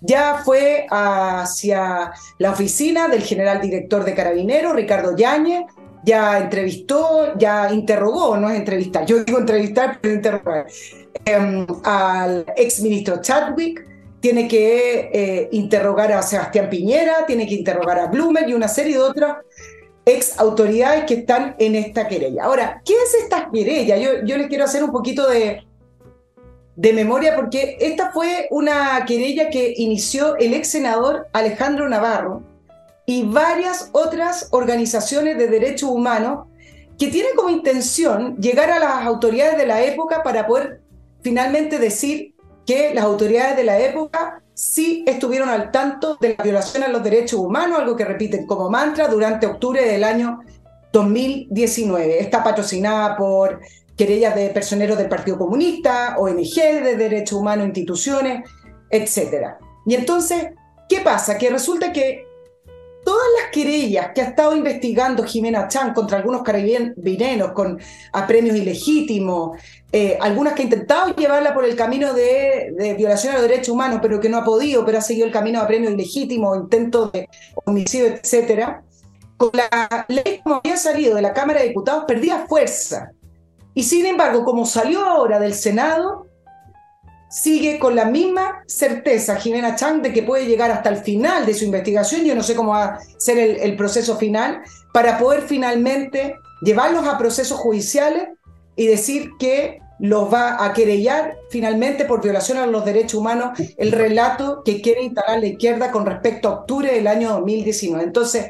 [SPEAKER 2] ya fue hacia la oficina del general director de Carabineros, Ricardo Yáñez, ya entrevistó, ya interrogó, no es entrevistar, yo digo entrevistar, pero interrogar, em, al exministro Chadwick, tiene que eh, interrogar a Sebastián Piñera, tiene que interrogar a Blumer y una serie de otras ex autoridades que están en esta querella. Ahora, ¿qué es esta querella? Yo, yo les quiero hacer un poquito de, de memoria porque esta fue una querella que inició el ex senador Alejandro Navarro y varias otras organizaciones de derechos humanos que tienen como intención llegar a las autoridades de la época para poder finalmente decir que las autoridades de la época sí estuvieron al tanto de la violación a los derechos humanos, algo que repiten como mantra durante octubre del año 2019. Está patrocinada por querellas de personeros del Partido Comunista, ONG de derechos humanos, instituciones, etc. Y entonces, ¿qué pasa? Que resulta que todas las querellas que ha estado investigando Jimena Chan contra algunos carabineros con apremios ilegítimos, eh, algunas que ha intentado llevarla por el camino de, violación a los derechos humanos, pero que no ha podido, pero ha seguido el camino de apremios ilegítimos, intentos de homicidio, etc., con la ley como había salido de la Cámara de Diputados perdía fuerza. Y sin embargo, como salió ahora del Senado, sigue con la misma certeza Jimena Chang de que puede llegar hasta el final de su investigación, yo no sé cómo va a ser el, proceso final, para poder finalmente llevarlos a procesos judiciales y decir que los va a querellar finalmente por violación a los derechos humanos el relato que quiere instalar la izquierda con respecto a octubre del año 2019. Entonces,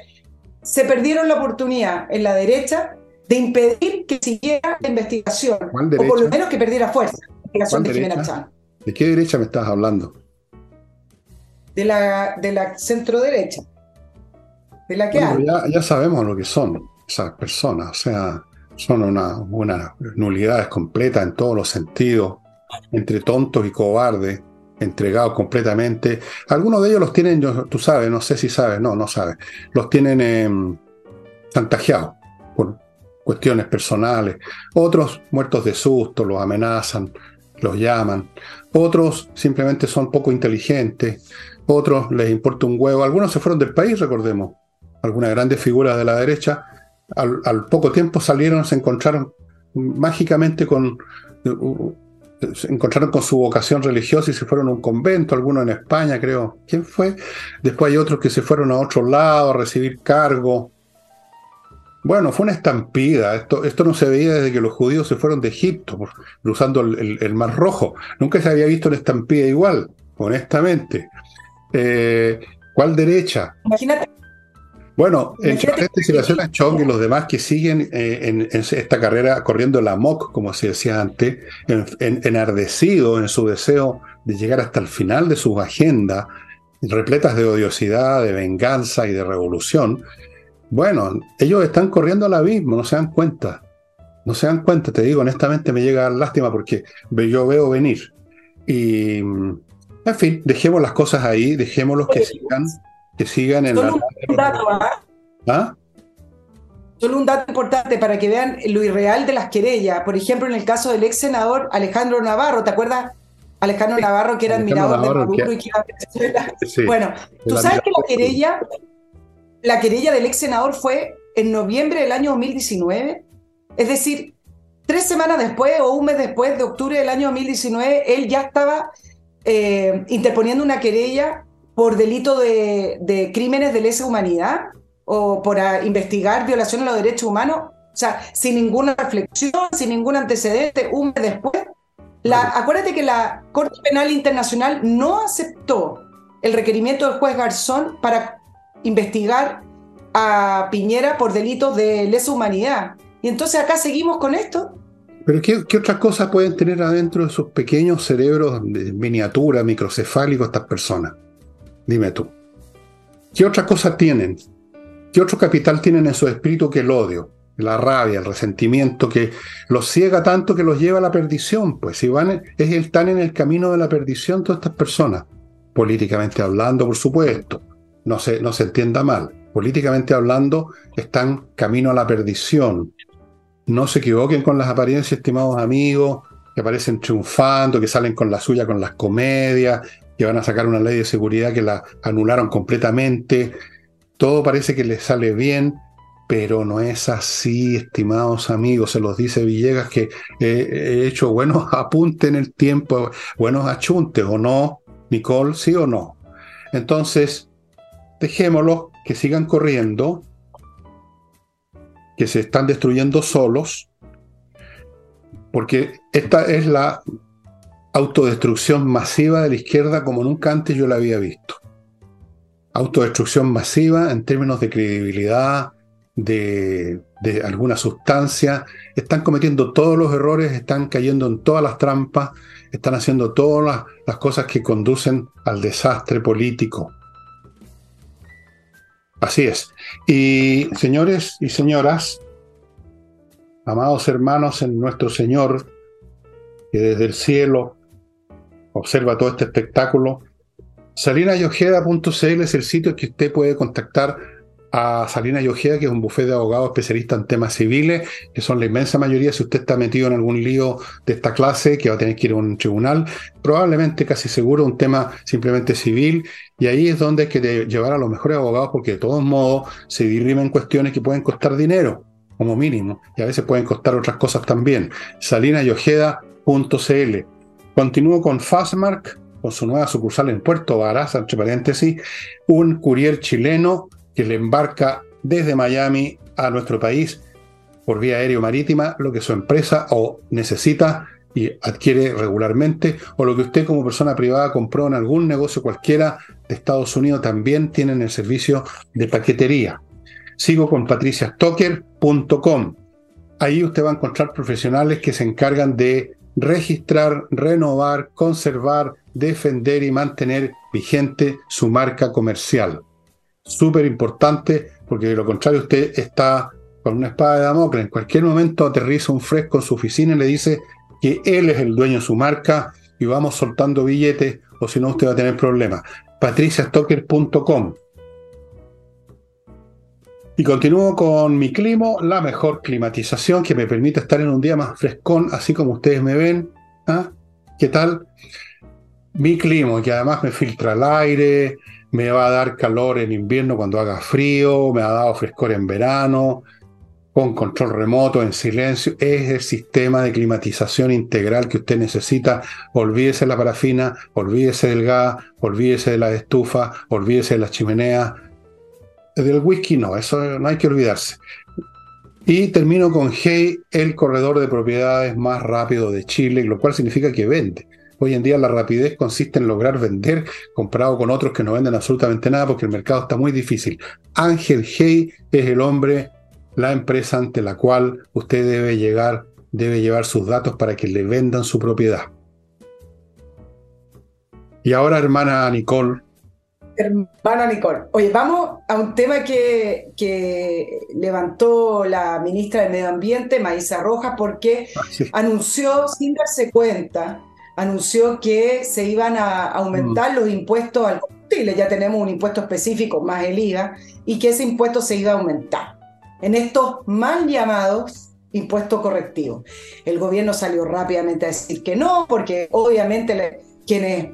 [SPEAKER 2] se perdieron la oportunidad en la derecha de impedir que siguiera la investigación, o por lo menos que perdiera fuerza la investigación de Jimena Chang.
[SPEAKER 1] ¿De qué derecha me estás hablando?
[SPEAKER 2] De la, de la centro derecha. De la que
[SPEAKER 1] ya, sabemos lo que son esas personas, o sea, son una, una nulidades completas en todos los sentidos, entre tontos y cobardes, entregados completamente. Algunos de ellos los tienen, tú sabes, no sé si sabes, no, no sabes, los tienen eh, chantajeados por cuestiones personales. Otros muertos de susto, los amenazan, los llaman. Otros simplemente son poco inteligentes. Otros les importa un huevo. Algunos se fueron del país, recordemos. Algunas grandes figuras de la derecha al, poco tiempo salieron, se encontraron mágicamente con encontraron con su vocación religiosa y se fueron a un convento, algunos en España, creo. ¿Quién fue? Después hay otros que se fueron a otro lado a recibir cargo. Bueno, fue una estampida. Esto, esto no se veía desde que los judíos se fueron de Egipto, cruzando el, Mar Rojo. Nunca se había visto una estampida igual, honestamente. Eh, ¿Cuál derecha?
[SPEAKER 2] Imagínate.
[SPEAKER 1] Bueno, entre a Chong y los demás que siguen eh, en, esta carrera corriendo la MOC, como se decía antes, enardecido en su deseo de llegar hasta el final de sus agendas, repletas de odiosidad, de venganza y de revolución, bueno, ellos están corriendo al abismo, no se dan cuenta. No se dan cuenta, te digo, honestamente me llega lástima porque yo veo venir. Y, en fin, dejemos las cosas ahí, dejémoslos que sigan, que sigan en
[SPEAKER 2] Solo Un dato, ¿ah? ¿Ah? Solo un dato importante para que vean lo irreal de las querellas. Por ejemplo, en el caso del ex senador Alejandro Navarro, ¿te acuerdas? Alejandro Navarro, que era admirador de Maduro y que iba a Venezuela. bueno, tú sabes que la querella la querella del ex senador fue en noviembre del año 2019, es decir, tres semanas después o un mes después de octubre del año 2019, él ya estaba eh, interponiendo una querella por delito de, crímenes de lesa humanidad o por investigar violación a los derechos humanos, o sea, sin ninguna reflexión, sin ningún antecedente, un mes después. acuérdate que la Corte Penal Internacional no aceptó el requerimiento del juez Garzón para investigar a Piñera por delitos de lesa humanidad. Y entonces acá seguimos con esto.
[SPEAKER 1] Pero ¿qué, otras cosas pueden tener adentro de sus pequeños cerebros de miniatura, microcefálicos estas personas? Dime tú. ¿Qué otras cosas tienen? ¿Qué otro capital tienen en su espíritu que el odio, la rabia, el resentimiento que los ciega tanto que los lleva a la perdición? Pues si van, es, están en el camino de la perdición todas estas personas, políticamente hablando, por supuesto, no se, no se entienda mal. Políticamente hablando, están camino a la perdición. No se equivoquen con las apariencias, estimados amigos, que aparecen triunfando, que salen con la suya con las comedias, que van a sacar una ley de seguridad que la anularon completamente. Todo parece que les sale bien. pero no es así, estimados amigos, se los dice Villegas que he hecho buenos apuntes en el tiempo, buenos achuntes, o no, Nicole, sí o no. Entonces, dejémoslos que sigan corriendo, que se están destruyendo solos, porque esta es la autodestrucción masiva de la izquierda como nunca antes yo la había visto. Autodestrucción masiva en términos de credibilidad, de, alguna sustancia, están cometiendo todos los errores, están cayendo en todas las trampas, están haciendo todas las, cosas que conducen al desastre político. Así es. Y señores y señoras, amados hermanos en nuestro Señor, que desde el cielo observa todo este espectáculo, salinayojeda.cl es el sitio que usted puede contactar a Salina y Ojeda, que es un bufete de abogados especialistas en temas civiles, que son la inmensa mayoría, si usted está metido en algún lío de esta clase, que va a tener que ir a un tribunal, probablemente casi seguro un tema simplemente civil, y ahí es donde hay que llevar a los mejores abogados, porque de todos modos se dirimen cuestiones que pueden costar dinero, como mínimo, y a veces pueden costar otras cosas también. salinayojeda.cl. Continúo con Fastmark, con su nueva sucursal en Puerto Varas, entre paréntesis, un courier chileno que le embarca desde Miami a nuestro país por vía aérea o marítima lo que su empresa o necesita y adquiere regularmente, o lo que usted como persona privada compró en algún negocio cualquiera de Estados Unidos, también tienen el servicio de paquetería. Sigo con patriciastocker.com. Ahí usted va a encontrar profesionales que se encargan de registrar, renovar, conservar, defender y mantener vigente su marca comercial súper importante, porque de lo contrario usted está con una espada de Damocles. En cualquier momento aterriza un fresco en su oficina y le dice que él es el dueño de su marca y vamos soltando billetes, o si no usted va a tener problemas. patriciastocker.com y continúo con mi clima, la mejor climatización que me permite estar en un día más frescón, así como ustedes me ven. ¿Ah? ¿Qué tal? Mi clima, que además me filtra el aire, me va a dar calor en invierno cuando haga frío, me ha dado frescor en verano, con control remoto, en silencio. Es el sistema de climatización integral que usted necesita. Olvídese de la parafina, olvídese del gas, olvídese de la estufa, olvídese de la chimenea. Del whisky no, eso no hay que olvidarse. Y termino con Hey, el corredor de propiedades más rápido de Chile, lo cual significa que vende. Hoy en día la rapidez consiste en lograr vender comparado con otros que no venden absolutamente nada porque el mercado está muy difícil. Ángel Hey es el hombre, la empresa ante la cual usted debe llegar, debe llevar sus datos para que le vendan su propiedad. Y ahora, hermana Nicole.
[SPEAKER 2] Hermana Nicole, oye, vamos a un tema que, que levantó la ministra de Medio Ambiente, Maísa Rojas, porque ah, anunció sin darse cuenta anunció que se iban a aumentar mm. los impuestos al combustible, ya tenemos un impuesto específico más el IVA, y que ese impuesto se iba a aumentar. En estos mal llamados impuestos correctivos. El gobierno salió rápidamente a decir que no, porque obviamente quienes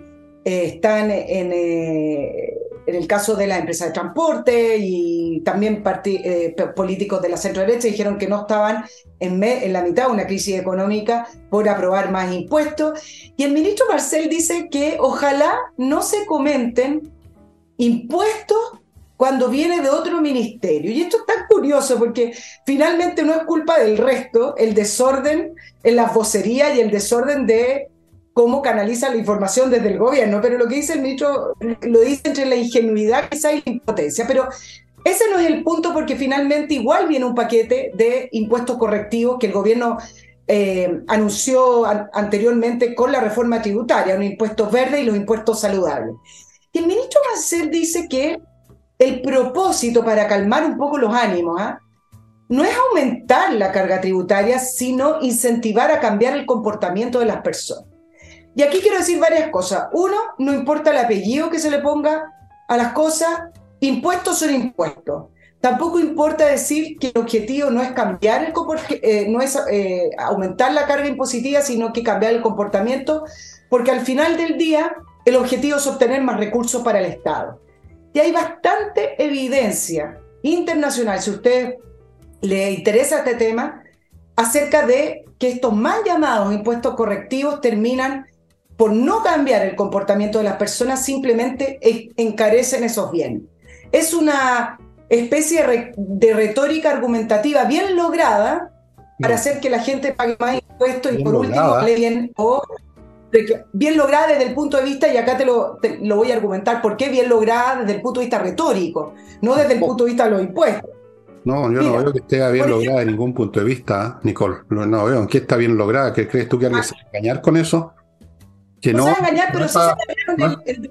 [SPEAKER 2] eh, están en, eh, en el caso de la empresa de transporte y también eh, políticos de la centro derecha dijeron que no estaban en, en, la mitad de una crisis económica por aprobar más impuestos. Y el ministro Marcel dice que ojalá no se comenten impuestos cuando viene de otro ministerio. Y esto es tan curioso porque finalmente no es culpa del resto el desorden en las vocerías y el desorden de cómo canaliza la información desde el gobierno, pero lo que dice el ministro lo dice entre la ingenuidad quizá y la impotencia, pero ese no es el punto porque finalmente igual viene un paquete de impuestos correctivos que el gobierno eh, anunció anteriormente con la reforma tributaria, los impuestos verdes y los impuestos saludables. Y el ministro Mancel dice que el propósito para calmar un poco los ánimos ¿ah? no es aumentar la carga tributaria, sino incentivar a cambiar el comportamiento de las personas. Y aquí quiero decir varias cosas. Uno, no importa el apellido que se le ponga a las cosas, impuestos son impuestos. Tampoco importa decir que el objetivo no es cambiar el eh, no es eh, aumentar la carga impositiva, sino que cambiar el comportamiento, porque al final del día el objetivo es obtener más recursos para el Estado. Y hay bastante evidencia internacional. Si usted le interesa este tema acerca de que estos mal llamados impuestos correctivos terminan por no cambiar el comportamiento de las personas, simplemente encarecen esos bienes. Es una especie de retórica argumentativa bien lograda para hacer que la gente pague más impuestos y por último bien o bien lograda desde el punto de vista, y acá te lo, lo voy a argumentar, ¿por qué bien lograda desde el punto de vista retórico, no desde el punto de vista de los impuestos?
[SPEAKER 1] No, yo no veo que esté bien lograda de ningún punto de vista, Nicole. No, veo en qué está bien lograda. ¿Qué crees tú que alguien ah. se va a engañar con eso? Que no. engañar, pero,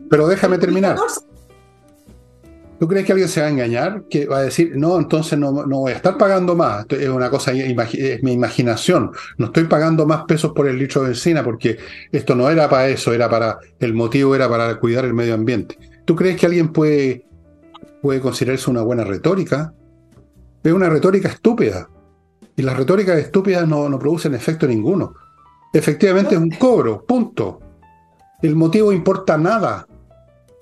[SPEAKER 1] pero déjame terminar. ¿Tú crees que alguien se va a engañar? Que va a decir, no, entonces no, voy a estar pagando más. Es una cosa, es mi imaginación. No estoy pagando más pesos por el litro de benzina porque esto no era para eso, era para, el motivo era para cuidar el medio ambiente. ¿Tú crees que alguien puede, puede considerarse una buena retórica? Es una retórica estúpida. Y las retóricas estúpidas no, no producen efecto ninguno. Efectivamente es un cobro, punto. El motivo importa nada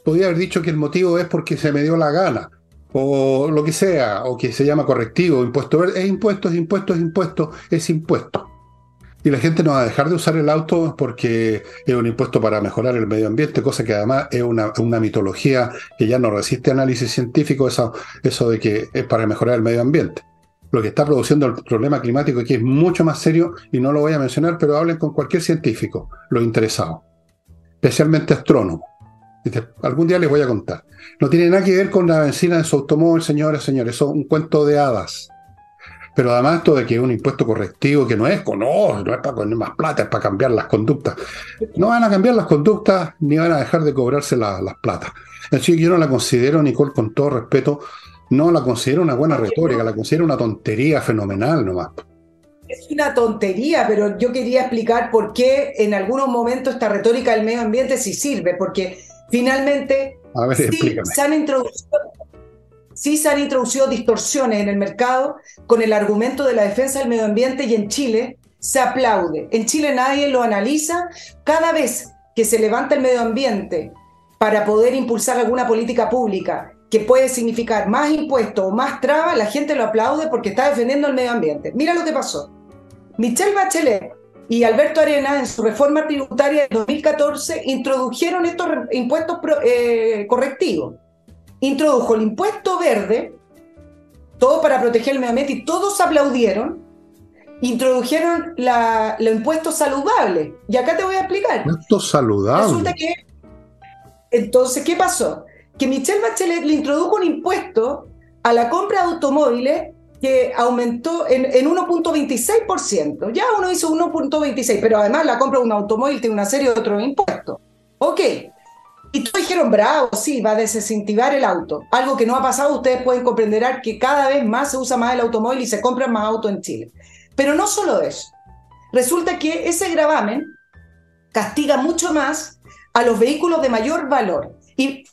[SPEAKER 1] podía haber dicho que el motivo es porque se me dio la gana, o lo que sea, o que se llama correctivo, impuesto Es impuesto, es impuesto, es impuesto, es impuesto. Y la gente no va a dejar de usar el auto porque es un impuesto para mejorar el medio ambiente, cosa que además es una, mitología que ya no resiste análisis científico, eso, eso de que es para mejorar el medio ambiente. Lo que está produciendo el problema climático aquí es mucho más serio y no lo voy a mencionar, pero hablen con cualquier científico, lo interesado, especialmente astrónomo algún día les voy a contar. No tiene nada que ver con la benzina de su automóvil, señores, señores. Eso es un cuento de hadas. Pero además esto de que es un impuesto correctivo, que no es, no, no es para poner más plata, es para cambiar las conductas. No van a cambiar las conductas ni van a dejar de cobrarse las plata. Así que yo no la considero, Nicole, con todo respeto, no la considero una buena retórica, la considero una tontería fenomenal nomás.
[SPEAKER 2] Es una tontería, pero yo quería explicar por qué en algunos momentos esta retórica del medio ambiente sí sirve, porque Finalmente, sí, se han introducido, sí se han introducido distorsiones en el mercado con el argumento de la defensa del medio ambiente y en Chile se aplaude. En Chile nadie lo analiza. Cada vez que se levanta el medio ambiente para poder impulsar alguna política pública que puede significar más impuestos o más trabas, la gente lo aplaude porque está defendiendo el medio ambiente. Mira lo que pasó. Michelle Bachelet y Alberto Arena, en su reforma tributaria de 2014, introdujeron estos impuestos eh, correctivos. Introdujo el impuesto verde, todo para proteger el medio ambiente, y todos aplaudieron. Introdujeron la, los impuestos saludables. Y acá te voy a explicar.
[SPEAKER 1] Impuestos saludables. Resulta que.
[SPEAKER 2] Entonces, ¿qué pasó? Que Michelle Bachelet le introdujo un impuesto a la compra de automóviles que aumentó en, en 1.26%. Ya uno hizo 1.26, pero además la compra de un automóvil tiene una serie de otros impuestos. Ok. Y todos dijeron, bravo, sí, va a desincentivar el auto. Algo que no ha pasado, ustedes pueden comprender que cada vez más se usa más el automóvil y se compran más autos en Chile. Pero no solo eso. Resulta que ese gravamen castiga mucho más a los vehículos de mayor valor. Y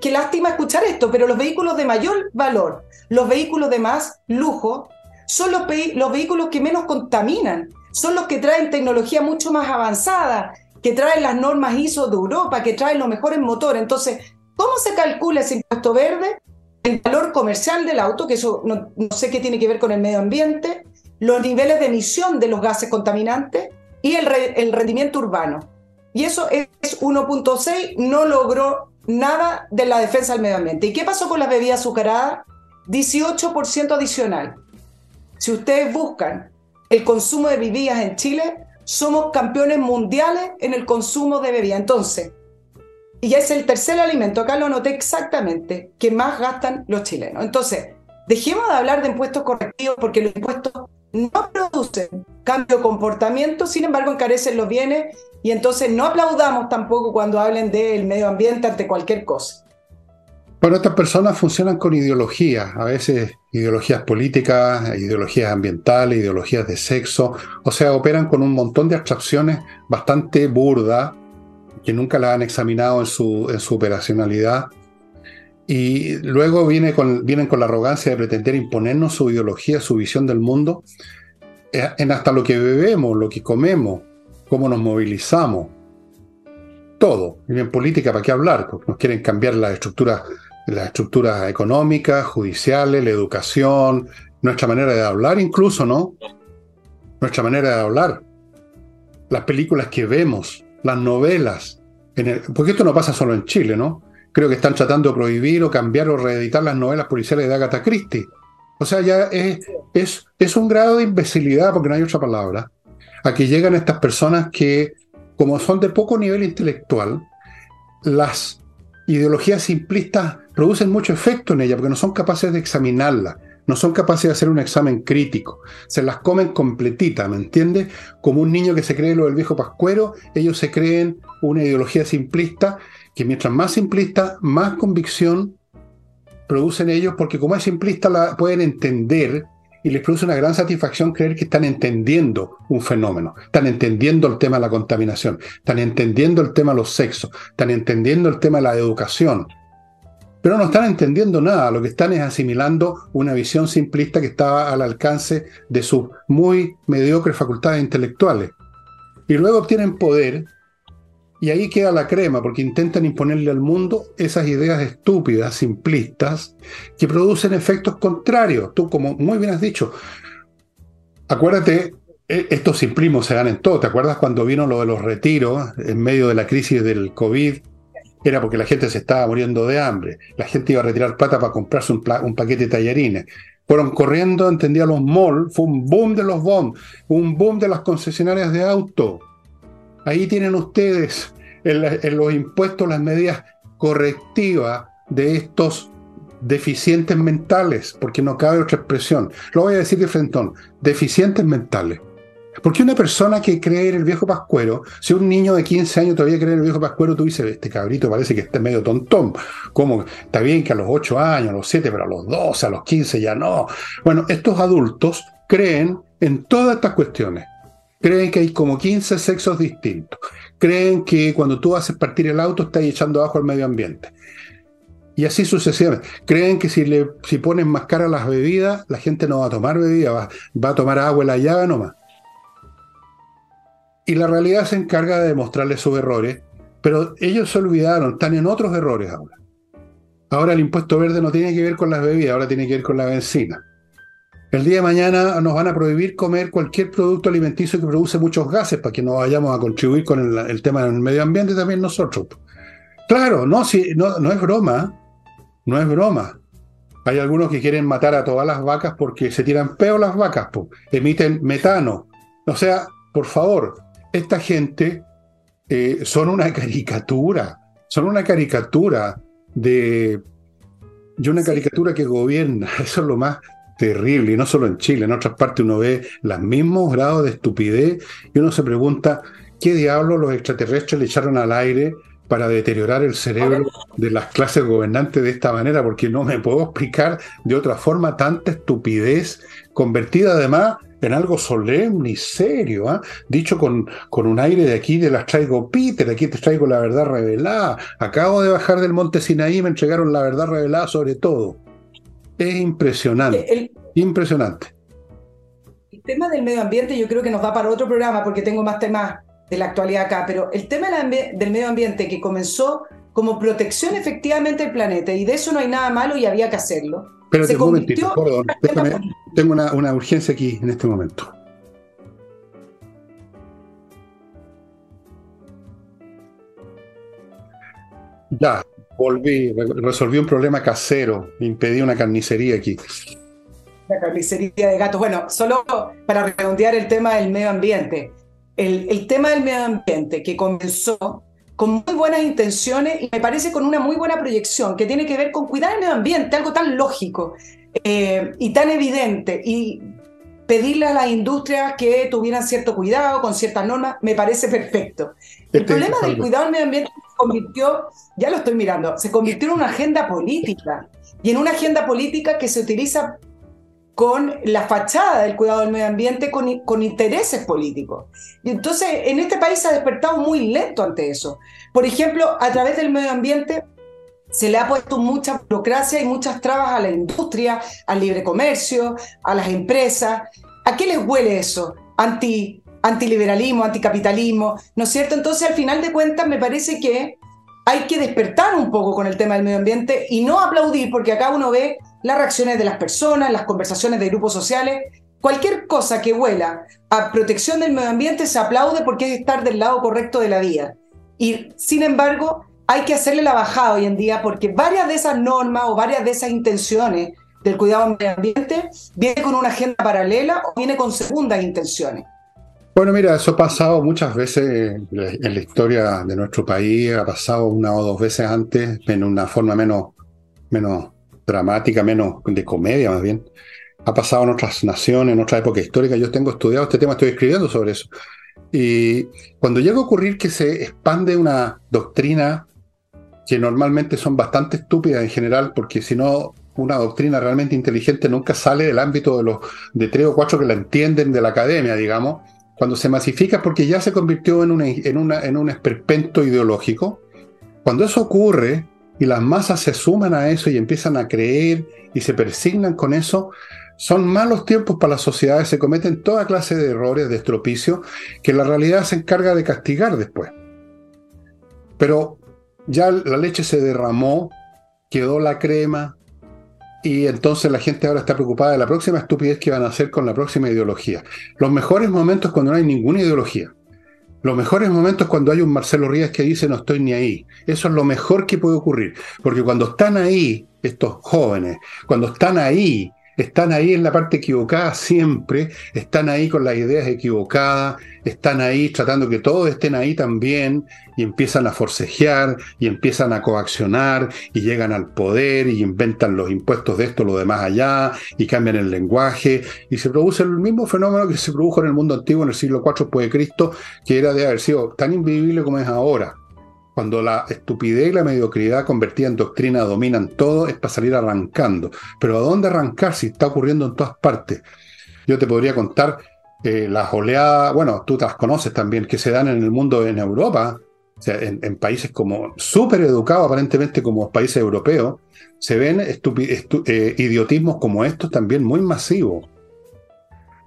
[SPEAKER 2] qué, lástima escuchar esto, pero los vehículos de mayor valor, los vehículos de más lujo, son los, los vehículos que menos contaminan, son los que traen tecnología mucho más avanzada, que traen las normas ISO de Europa, que traen los mejores motores. Entonces, ¿cómo se calcula ese impuesto verde? El valor comercial del auto, que eso no, sé qué tiene que ver con el medio ambiente, los niveles de emisión de los gases contaminantes y el, el rendimiento urbano. Y eso es 1.6, no logró nada de la defensa del medio ambiente. ¿Y qué pasó con las bebidas azucaradas? 18% adicional. Si ustedes buscan el consumo de bebidas en Chile, somos campeones mundiales en el consumo de bebidas. Entonces, y es el tercer alimento, acá lo noté exactamente, que más gastan los chilenos. Entonces, dejemos de hablar de impuestos correctivos porque los impuestos no producen cambio de comportamiento, sin embargo encarecen los bienes y entonces no aplaudamos tampoco cuando hablen del medio ambiente ante cualquier cosa.
[SPEAKER 1] Bueno, estas personas funcionan con ideologías, a veces ideologías políticas, ideologías ambientales, ideologías de sexo, o sea, operan con un montón de abstracciones bastante burdas, que nunca las han examinado en su, en su operacionalidad, y luego viene con, vienen con la arrogancia de pretender imponernos su ideología, su visión del mundo, en hasta lo que bebemos, lo que comemos, cómo nos movilizamos, todo. Y en política, ¿para qué hablar? Nos quieren cambiar las estructuras, las estructuras económicas, judiciales, la educación, nuestra manera de hablar incluso, ¿no? Nuestra manera de hablar, las películas que vemos, las novelas, porque esto no pasa solo en Chile, ¿no? Creo que están tratando de prohibir o cambiar o reeditar las novelas policiales de Agatha Christie. O sea, ya es, es, es un grado de imbecilidad, porque no hay otra palabra, a que llegan estas personas que, como son de poco nivel intelectual, las ideologías simplistas producen mucho efecto en ella, porque no son capaces de examinarla, no son capaces de hacer un examen crítico, se las comen completita, ¿me entiendes? Como un niño que se cree lo del viejo pascuero, ellos se creen una ideología simplista, que mientras más simplista, más convicción producen ellos, porque como es simplista la pueden entender y les produce una gran satisfacción creer que están entendiendo un fenómeno, están entendiendo el tema de la contaminación, están entendiendo el tema de los sexos, están entendiendo el tema de la educación, pero no están entendiendo nada, lo que están es asimilando una visión simplista que estaba al alcance de sus muy mediocres facultades intelectuales. Y luego obtienen poder y ahí queda la crema, porque intentan imponerle al mundo esas ideas estúpidas, simplistas, que producen efectos contrarios. Tú, como muy bien has dicho, acuérdate, e, estos simplismos se dan en todo. ¿Te acuerdas cuando vino lo de los retiros en medio de la crisis del COVID? era porque la gente se estaba muriendo de hambre. La gente iba a retirar plata para comprarse un, paquete de tallarines. Fueron corriendo, entendía los malls, fue un boom de los bombs, un boom de las concesionarias de auto. Ahí tienen ustedes en, los impuestos las medidas correctivas de estos deficientes mentales, porque no cabe otra expresión. Lo voy a decir de frentón, deficientes mentales. Porque una persona que cree en el viejo pascuero, si un niño de 15 años todavía cree en el viejo pascuero, tú dices, este cabrito parece que está medio tontón. Como está bien que a los 8 años, a los 7, pero a los 12, a los 15 ya no. Bueno, estos adultos creen en todas estas cuestiones. Creen que hay como 15 sexos distintos. Creen que cuando tú haces partir el auto estás echando abajo al medio ambiente. Y así sucesivamente. Creen que si, le, si pones más cara las bebidas, la gente no va a tomar bebida, va, va a tomar agua en la llave nomás. Y la realidad se encarga de demostrarles sus errores, pero ellos se olvidaron, están en otros errores ahora. Ahora el impuesto verde no tiene que ver con las bebidas, ahora tiene que ver con la benzina. El día de mañana nos van a prohibir comer cualquier producto alimenticio que produce muchos gases para que no vayamos a contribuir con el, tema del medio ambiente también nosotros. Claro, no, si, no, no es broma, no es broma. Hay algunos que quieren matar a todas las vacas porque se tiran peo las vacas, emiten metano. O sea, por favor, esta gente eh, son una caricatura, son una caricatura de, de una caricatura que gobierna. Eso es lo más terrible, y no solo en Chile, en otras partes uno ve los mismos grados de estupidez y uno se pregunta qué diablos los extraterrestres le echaron al aire para deteriorar el cerebro de las clases gobernantes de esta manera, porque no me puedo explicar de otra forma tanta estupidez, convertida además en algo solemne y serio, ¿ah? dicho con, con un aire de aquí de las traigo Peter, aquí te traigo la verdad revelada, acabo de bajar del monte Sinaí, me entregaron la verdad revelada sobre todo. Es impresionante. impresionante.
[SPEAKER 2] El tema del medio ambiente yo creo que nos va para otro programa porque tengo más temas de la actualidad acá, pero el tema del medio ambiente que comenzó como protección efectivamente del planeta y de eso no hay nada malo y había que hacerlo.
[SPEAKER 1] Pero un momentito, perdón, tengo una, una urgencia aquí en este momento. Ya, volví, resolví un problema casero, impedí una carnicería aquí.
[SPEAKER 2] La carnicería de gatos. Bueno, solo para redondear el tema del medio ambiente. El, el, tema del medio ambiente que comenzó con muy buenas intenciones y me parece con una muy buena proyección que tiene que ver con cuidar el medio ambiente, algo tan lógico eh, y tan evidente. Y pedirle a las industrias que tuvieran cierto cuidado con ciertas normas, me parece perfecto. El este problema del cuidado del medio ambiente convirtió, ya lo estoy mirando, se convirtió en una agenda política y en una agenda política que se utiliza con la fachada del cuidado del medio ambiente con, intereses políticos. Y entonces en este país se ha despertado muy lento ante eso. Por ejemplo, a través del medio ambiente se le ha puesto mucha burocracia y muchas trabas a la industria, al libre comercio, a las empresas. ¿A qué les huele eso? Anti, antiliberalismo, anticapitalismo, ¿no es cierto? Entonces, al final de cuentas, me parece que hay que despertar un poco con el tema del medio ambiente y no aplaudir, porque acá uno ve las reacciones de las personas, las conversaciones de grupos sociales. Cualquier cosa que huela a protección del medio ambiente se aplaude porque es estar del lado correcto de la vida. Y sin embargo, hay que hacerle la bajada hoy en día porque varias de esas normas o varias de esas intenciones del cuidado del medio ambiente viene con una agenda paralela o viene con segundas intenciones.
[SPEAKER 1] Bueno, mira, eso ha pasado muchas veces en la historia de nuestro país, ha pasado una o dos veces antes, en una forma menos, menos dramática, menos de comedia más bien. Ha pasado en otras naciones, en otra época histórica. Yo tengo estudiado este tema, estoy escribiendo sobre eso. Y cuando llega a ocurrir que se expande una doctrina que normalmente son bastante estúpidas en general, porque si no, una doctrina realmente inteligente nunca sale del ámbito de los de tres o cuatro que la entienden de la academia, digamos, cuando se masifica porque ya se convirtió en, en, en un esperpento ideológico. Cuando eso ocurre y las masas se suman a eso y empiezan a creer y se persignan con eso, son malos tiempos para las sociedades, se cometen toda clase de errores, de estropicio, que la realidad se encarga de castigar después. Pero ya la leche se derramó, quedó la crema, y entonces la gente ahora está preocupada de la próxima estupidez que van a hacer con la próxima ideología. Los mejores momentos cuando no hay ninguna ideología. Los mejores momentos cuando hay un Marcelo Ríos que dice no estoy ni ahí. Eso es lo mejor que puede ocurrir. Porque cuando están ahí estos jóvenes, cuando están ahí están ahí en la parte equivocada siempre, están ahí con las ideas equivocadas, están ahí tratando que todos estén ahí también y empiezan a forcejear y empiezan a coaccionar y llegan al poder y inventan los impuestos de esto, lo demás allá y cambian el lenguaje y se produce el mismo fenómeno que se produjo en el mundo antiguo en el siglo IV después que era de haber sido tan invivible como es ahora cuando la estupidez y la mediocridad convertida en doctrina dominan todo, es para salir arrancando. Pero ¿a dónde arrancar si está ocurriendo en todas partes? Yo te podría contar eh, las oleadas, bueno, tú las conoces también, que se dan en el mundo, en Europa, en, países como súper educados aparentemente como países europeos, se ven eh, idiotismos como estos también muy masivos.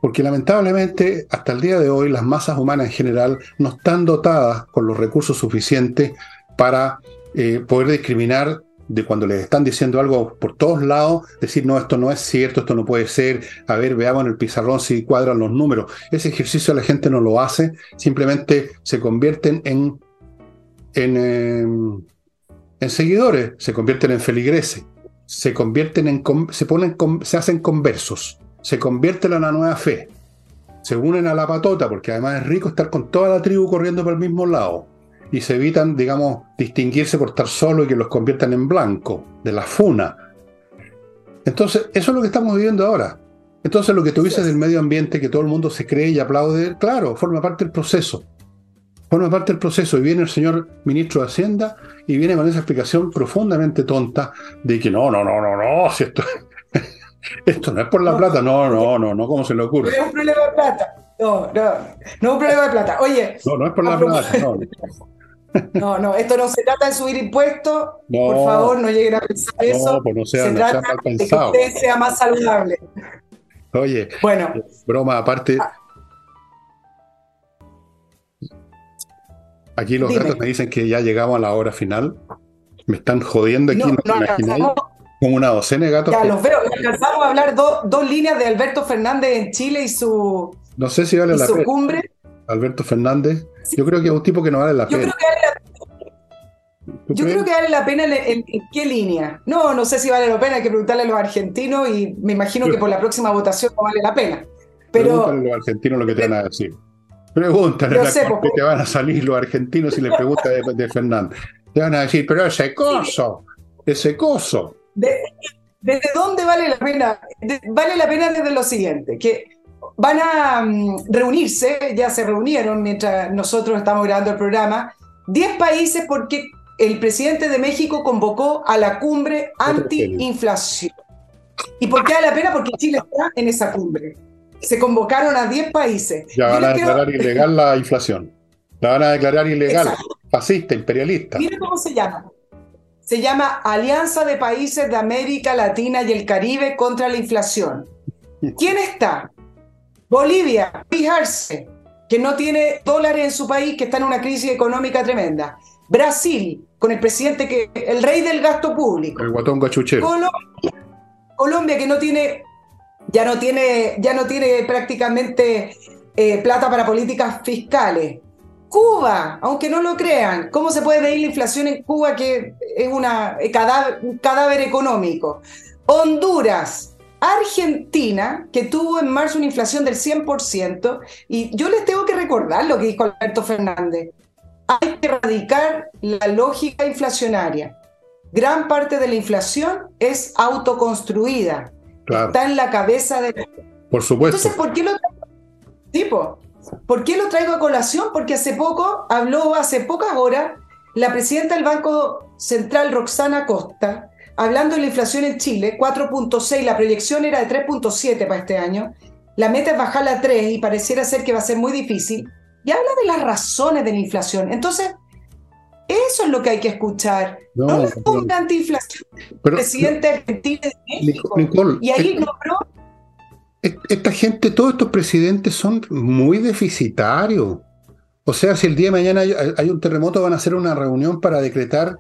[SPEAKER 1] Porque lamentablemente hasta el día de hoy las masas humanas en general no están dotadas con los recursos suficientes para eh, poder discriminar de cuando les están diciendo algo por todos lados, decir, no, esto no es cierto, esto no puede ser, a ver, veamos en el pizarrón si cuadran los números. Ese ejercicio la gente no lo hace, simplemente se convierten en, en, em, en seguidores, se convierten en feligreses, se convierten en, se ponen, se hacen conversos se convierten en la nueva fe. Se unen a la patota, porque además es rico estar con toda la tribu corriendo por el mismo lado. Y se evitan, digamos, distinguirse por estar solo y que los conviertan en blanco, de la funa. Entonces, eso es lo que estamos viviendo ahora. Entonces, lo que tú dices del medio ambiente, que todo el mundo se cree y aplaude, claro, forma parte del proceso. Forma parte del proceso. Y viene el señor ministro de Hacienda y viene con esa explicación profundamente tonta de que no, no, no, no, no, si esto, esto no es por la plata, no, no, no, no, ¿cómo se le ocurre?
[SPEAKER 2] No es un problema de plata, no, no, no es un problema de plata. Oye.
[SPEAKER 1] No, no es por la plata, no.
[SPEAKER 2] No, no, esto no se trata de subir impuestos. por favor, no lleguen a pensar eso.
[SPEAKER 1] Pues no sea,
[SPEAKER 2] se trata de que usted sea más saludable.
[SPEAKER 1] Oye, bueno, broma aparte. Ah. Aquí los gatos me dicen que ya llegamos a la hora final. Me están jodiendo aquí, no, no, con una docena de gatos.
[SPEAKER 2] Ya los veo, alcanzamos a hablar dos líneas de Alberto Fernández en Chile y su,
[SPEAKER 1] no sé si vale la pena. cumbre. Alberto Fernández, yo creo que es un tipo que no vale la
[SPEAKER 2] yo
[SPEAKER 1] pena.
[SPEAKER 2] Creo que vale la, yo creo que vale la pena en, qué línea. No, no sé si vale la pena, hay que preguntarle a los argentinos y me imagino que por la próxima votación no vale la pena. Pero,
[SPEAKER 1] Pregúntale a los argentinos lo que te van a decir. Pregúntale a que te van a salir los argentinos si le preguntas de, Fernández. Te van a decir, pero ese coso, ese coso.
[SPEAKER 2] ¿Desde dónde vale la pena? vale la pena desde lo siguiente, que van a mm, reunirse, ya se reunieron mientras nosotros estamos grabando el programa, 10 países porque el presidente de México convocó a la cumbre anti-inflación. ¿Y por qué vale la pena? Porque Chile está en esa cumbre. Se convocaron a 10 países.
[SPEAKER 1] Ya van a declarar ilegal la inflación. La van a declarar ilegal, fascista, imperialista.
[SPEAKER 2] Mire cómo se llama se llama Alianza de Países de América Latina y el Caribe contra la Inflación. ¿Quién está? Bolivia, fijarse, que no tiene dólares en su país, que está en una crisis económica tremenda. Brasil, con el presidente que el rey del gasto público.
[SPEAKER 1] El guatón cachuchero.
[SPEAKER 2] Colombia, Colombia que no tiene, ya no tiene, ya no tiene prácticamente eh, plata para políticas fiscales. Cuba, aunque no lo crean, ¿cómo se puede medir la inflación en Cuba que es una, eh, un cadáver económico? Honduras, Argentina, que tuvo en marzo una inflación del 100%, y yo les tengo que recordar lo que dijo Alberto Fernández. Hay que erradicar la lógica inflacionaria. Gran parte de la inflación es autoconstruida. Está en la cabeza de...
[SPEAKER 1] Por supuesto.
[SPEAKER 2] Entonces, ¿por qué lo tipo? ¿Por qué lo traigo a colación? Porque hace poco, habló hace pocas horas, la presidenta del Banco Central, Roxana Costa, hablando de la inflación en Chile, 4.6, la proyección era de 3.7 para este año, la meta es bajarla a 3 y pareciera ser que va a ser muy difícil, y habla de las razones de la inflación. Entonces, eso es lo que hay que escuchar. No, no ponga antiinflación. presidente argentino de México. y ahí nombró
[SPEAKER 1] esta gente, todos estos presidentes son muy deficitarios. O sea, si el día de mañana hay, un terremoto, van a hacer una reunión para decretar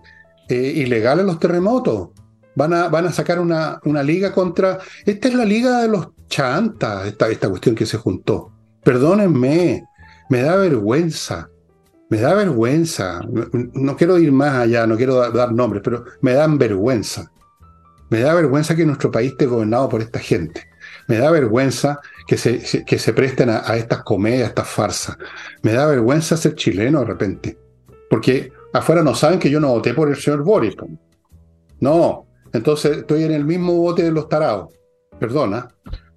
[SPEAKER 1] eh, ilegales los terremotos. Van a, sacar una, liga contra... Esta es la liga de los chantas, esta, esta cuestión que se juntó. Perdónenme, me da vergüenza. Me da vergüenza. No, quiero ir más allá, no quiero dar nombres, pero me dan vergüenza. Me da vergüenza que nuestro país esté gobernado por esta gente. Me da vergüenza que se, que se presten a, estas comedias, a estas farsas. Me da vergüenza ser chileno de repente. Porque afuera no saben que yo no voté por el señor Boris. No, entonces estoy en el mismo bote de los tarados. Perdona,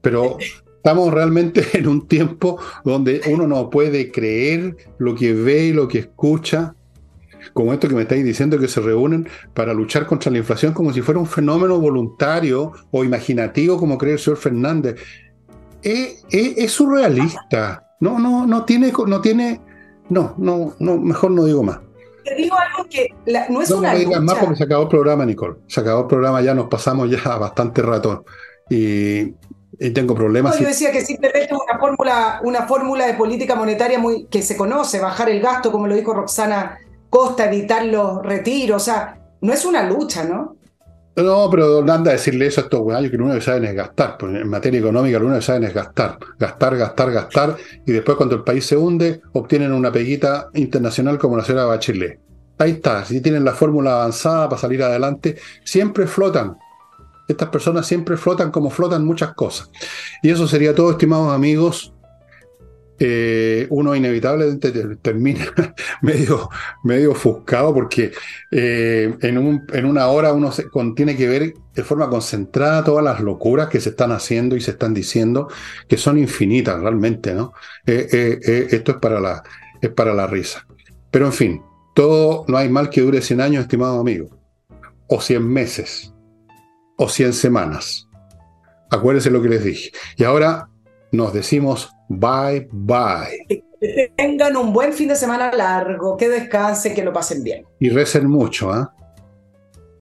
[SPEAKER 1] pero estamos realmente en un tiempo donde uno no puede creer lo que ve y lo que escucha como esto que me estáis diciendo, que se reúnen para luchar contra la inflación como si fuera un fenómeno voluntario o imaginativo, como cree el señor Fernández. Es, surrealista. No, no, no tiene, no tiene, no, no, no, mejor no digo más.
[SPEAKER 2] Te digo algo que no es una.
[SPEAKER 1] No
[SPEAKER 2] digas
[SPEAKER 1] más porque se acabó el programa, Nicole. Se acabó el programa, ya nos pasamos ya bastante rato. Y, tengo problemas.
[SPEAKER 2] yo decía que simplemente una fórmula, una fórmula de política monetaria muy que se conoce, bajar el gasto, como lo dijo Roxana costa evitar los retiros, o sea, no es una lucha, ¿no?
[SPEAKER 1] No, pero anda a decirle eso a estos güeyes que lo único que saben es gastar. Pues en materia económica lo único que saben es gastar. Gastar, gastar, gastar. Y después cuando el país se hunde, obtienen una peguita internacional como la señora Bachelet. Ahí está. Si tienen la fórmula avanzada para salir adelante, siempre flotan. Estas personas siempre flotan como flotan muchas cosas. Y eso sería todo, estimados amigos. Eh, uno inevitablemente termina medio, medio ofuscado porque eh, en, un, en, una hora uno tiene que ver de forma concentrada todas las locuras que se están haciendo y se están diciendo, que son infinitas realmente, ¿no? Eh, esto es para, la, es para la risa. Pero en fin, todo no hay mal que dure 100 años, estimado amigo, o 100 meses, o 100 semanas. Acuérdense lo que les dije. Y ahora nos decimos Bye bye.
[SPEAKER 2] Que tengan un buen fin de semana largo, que descansen, que lo pasen bien.
[SPEAKER 1] Y recen mucho, ¿ah?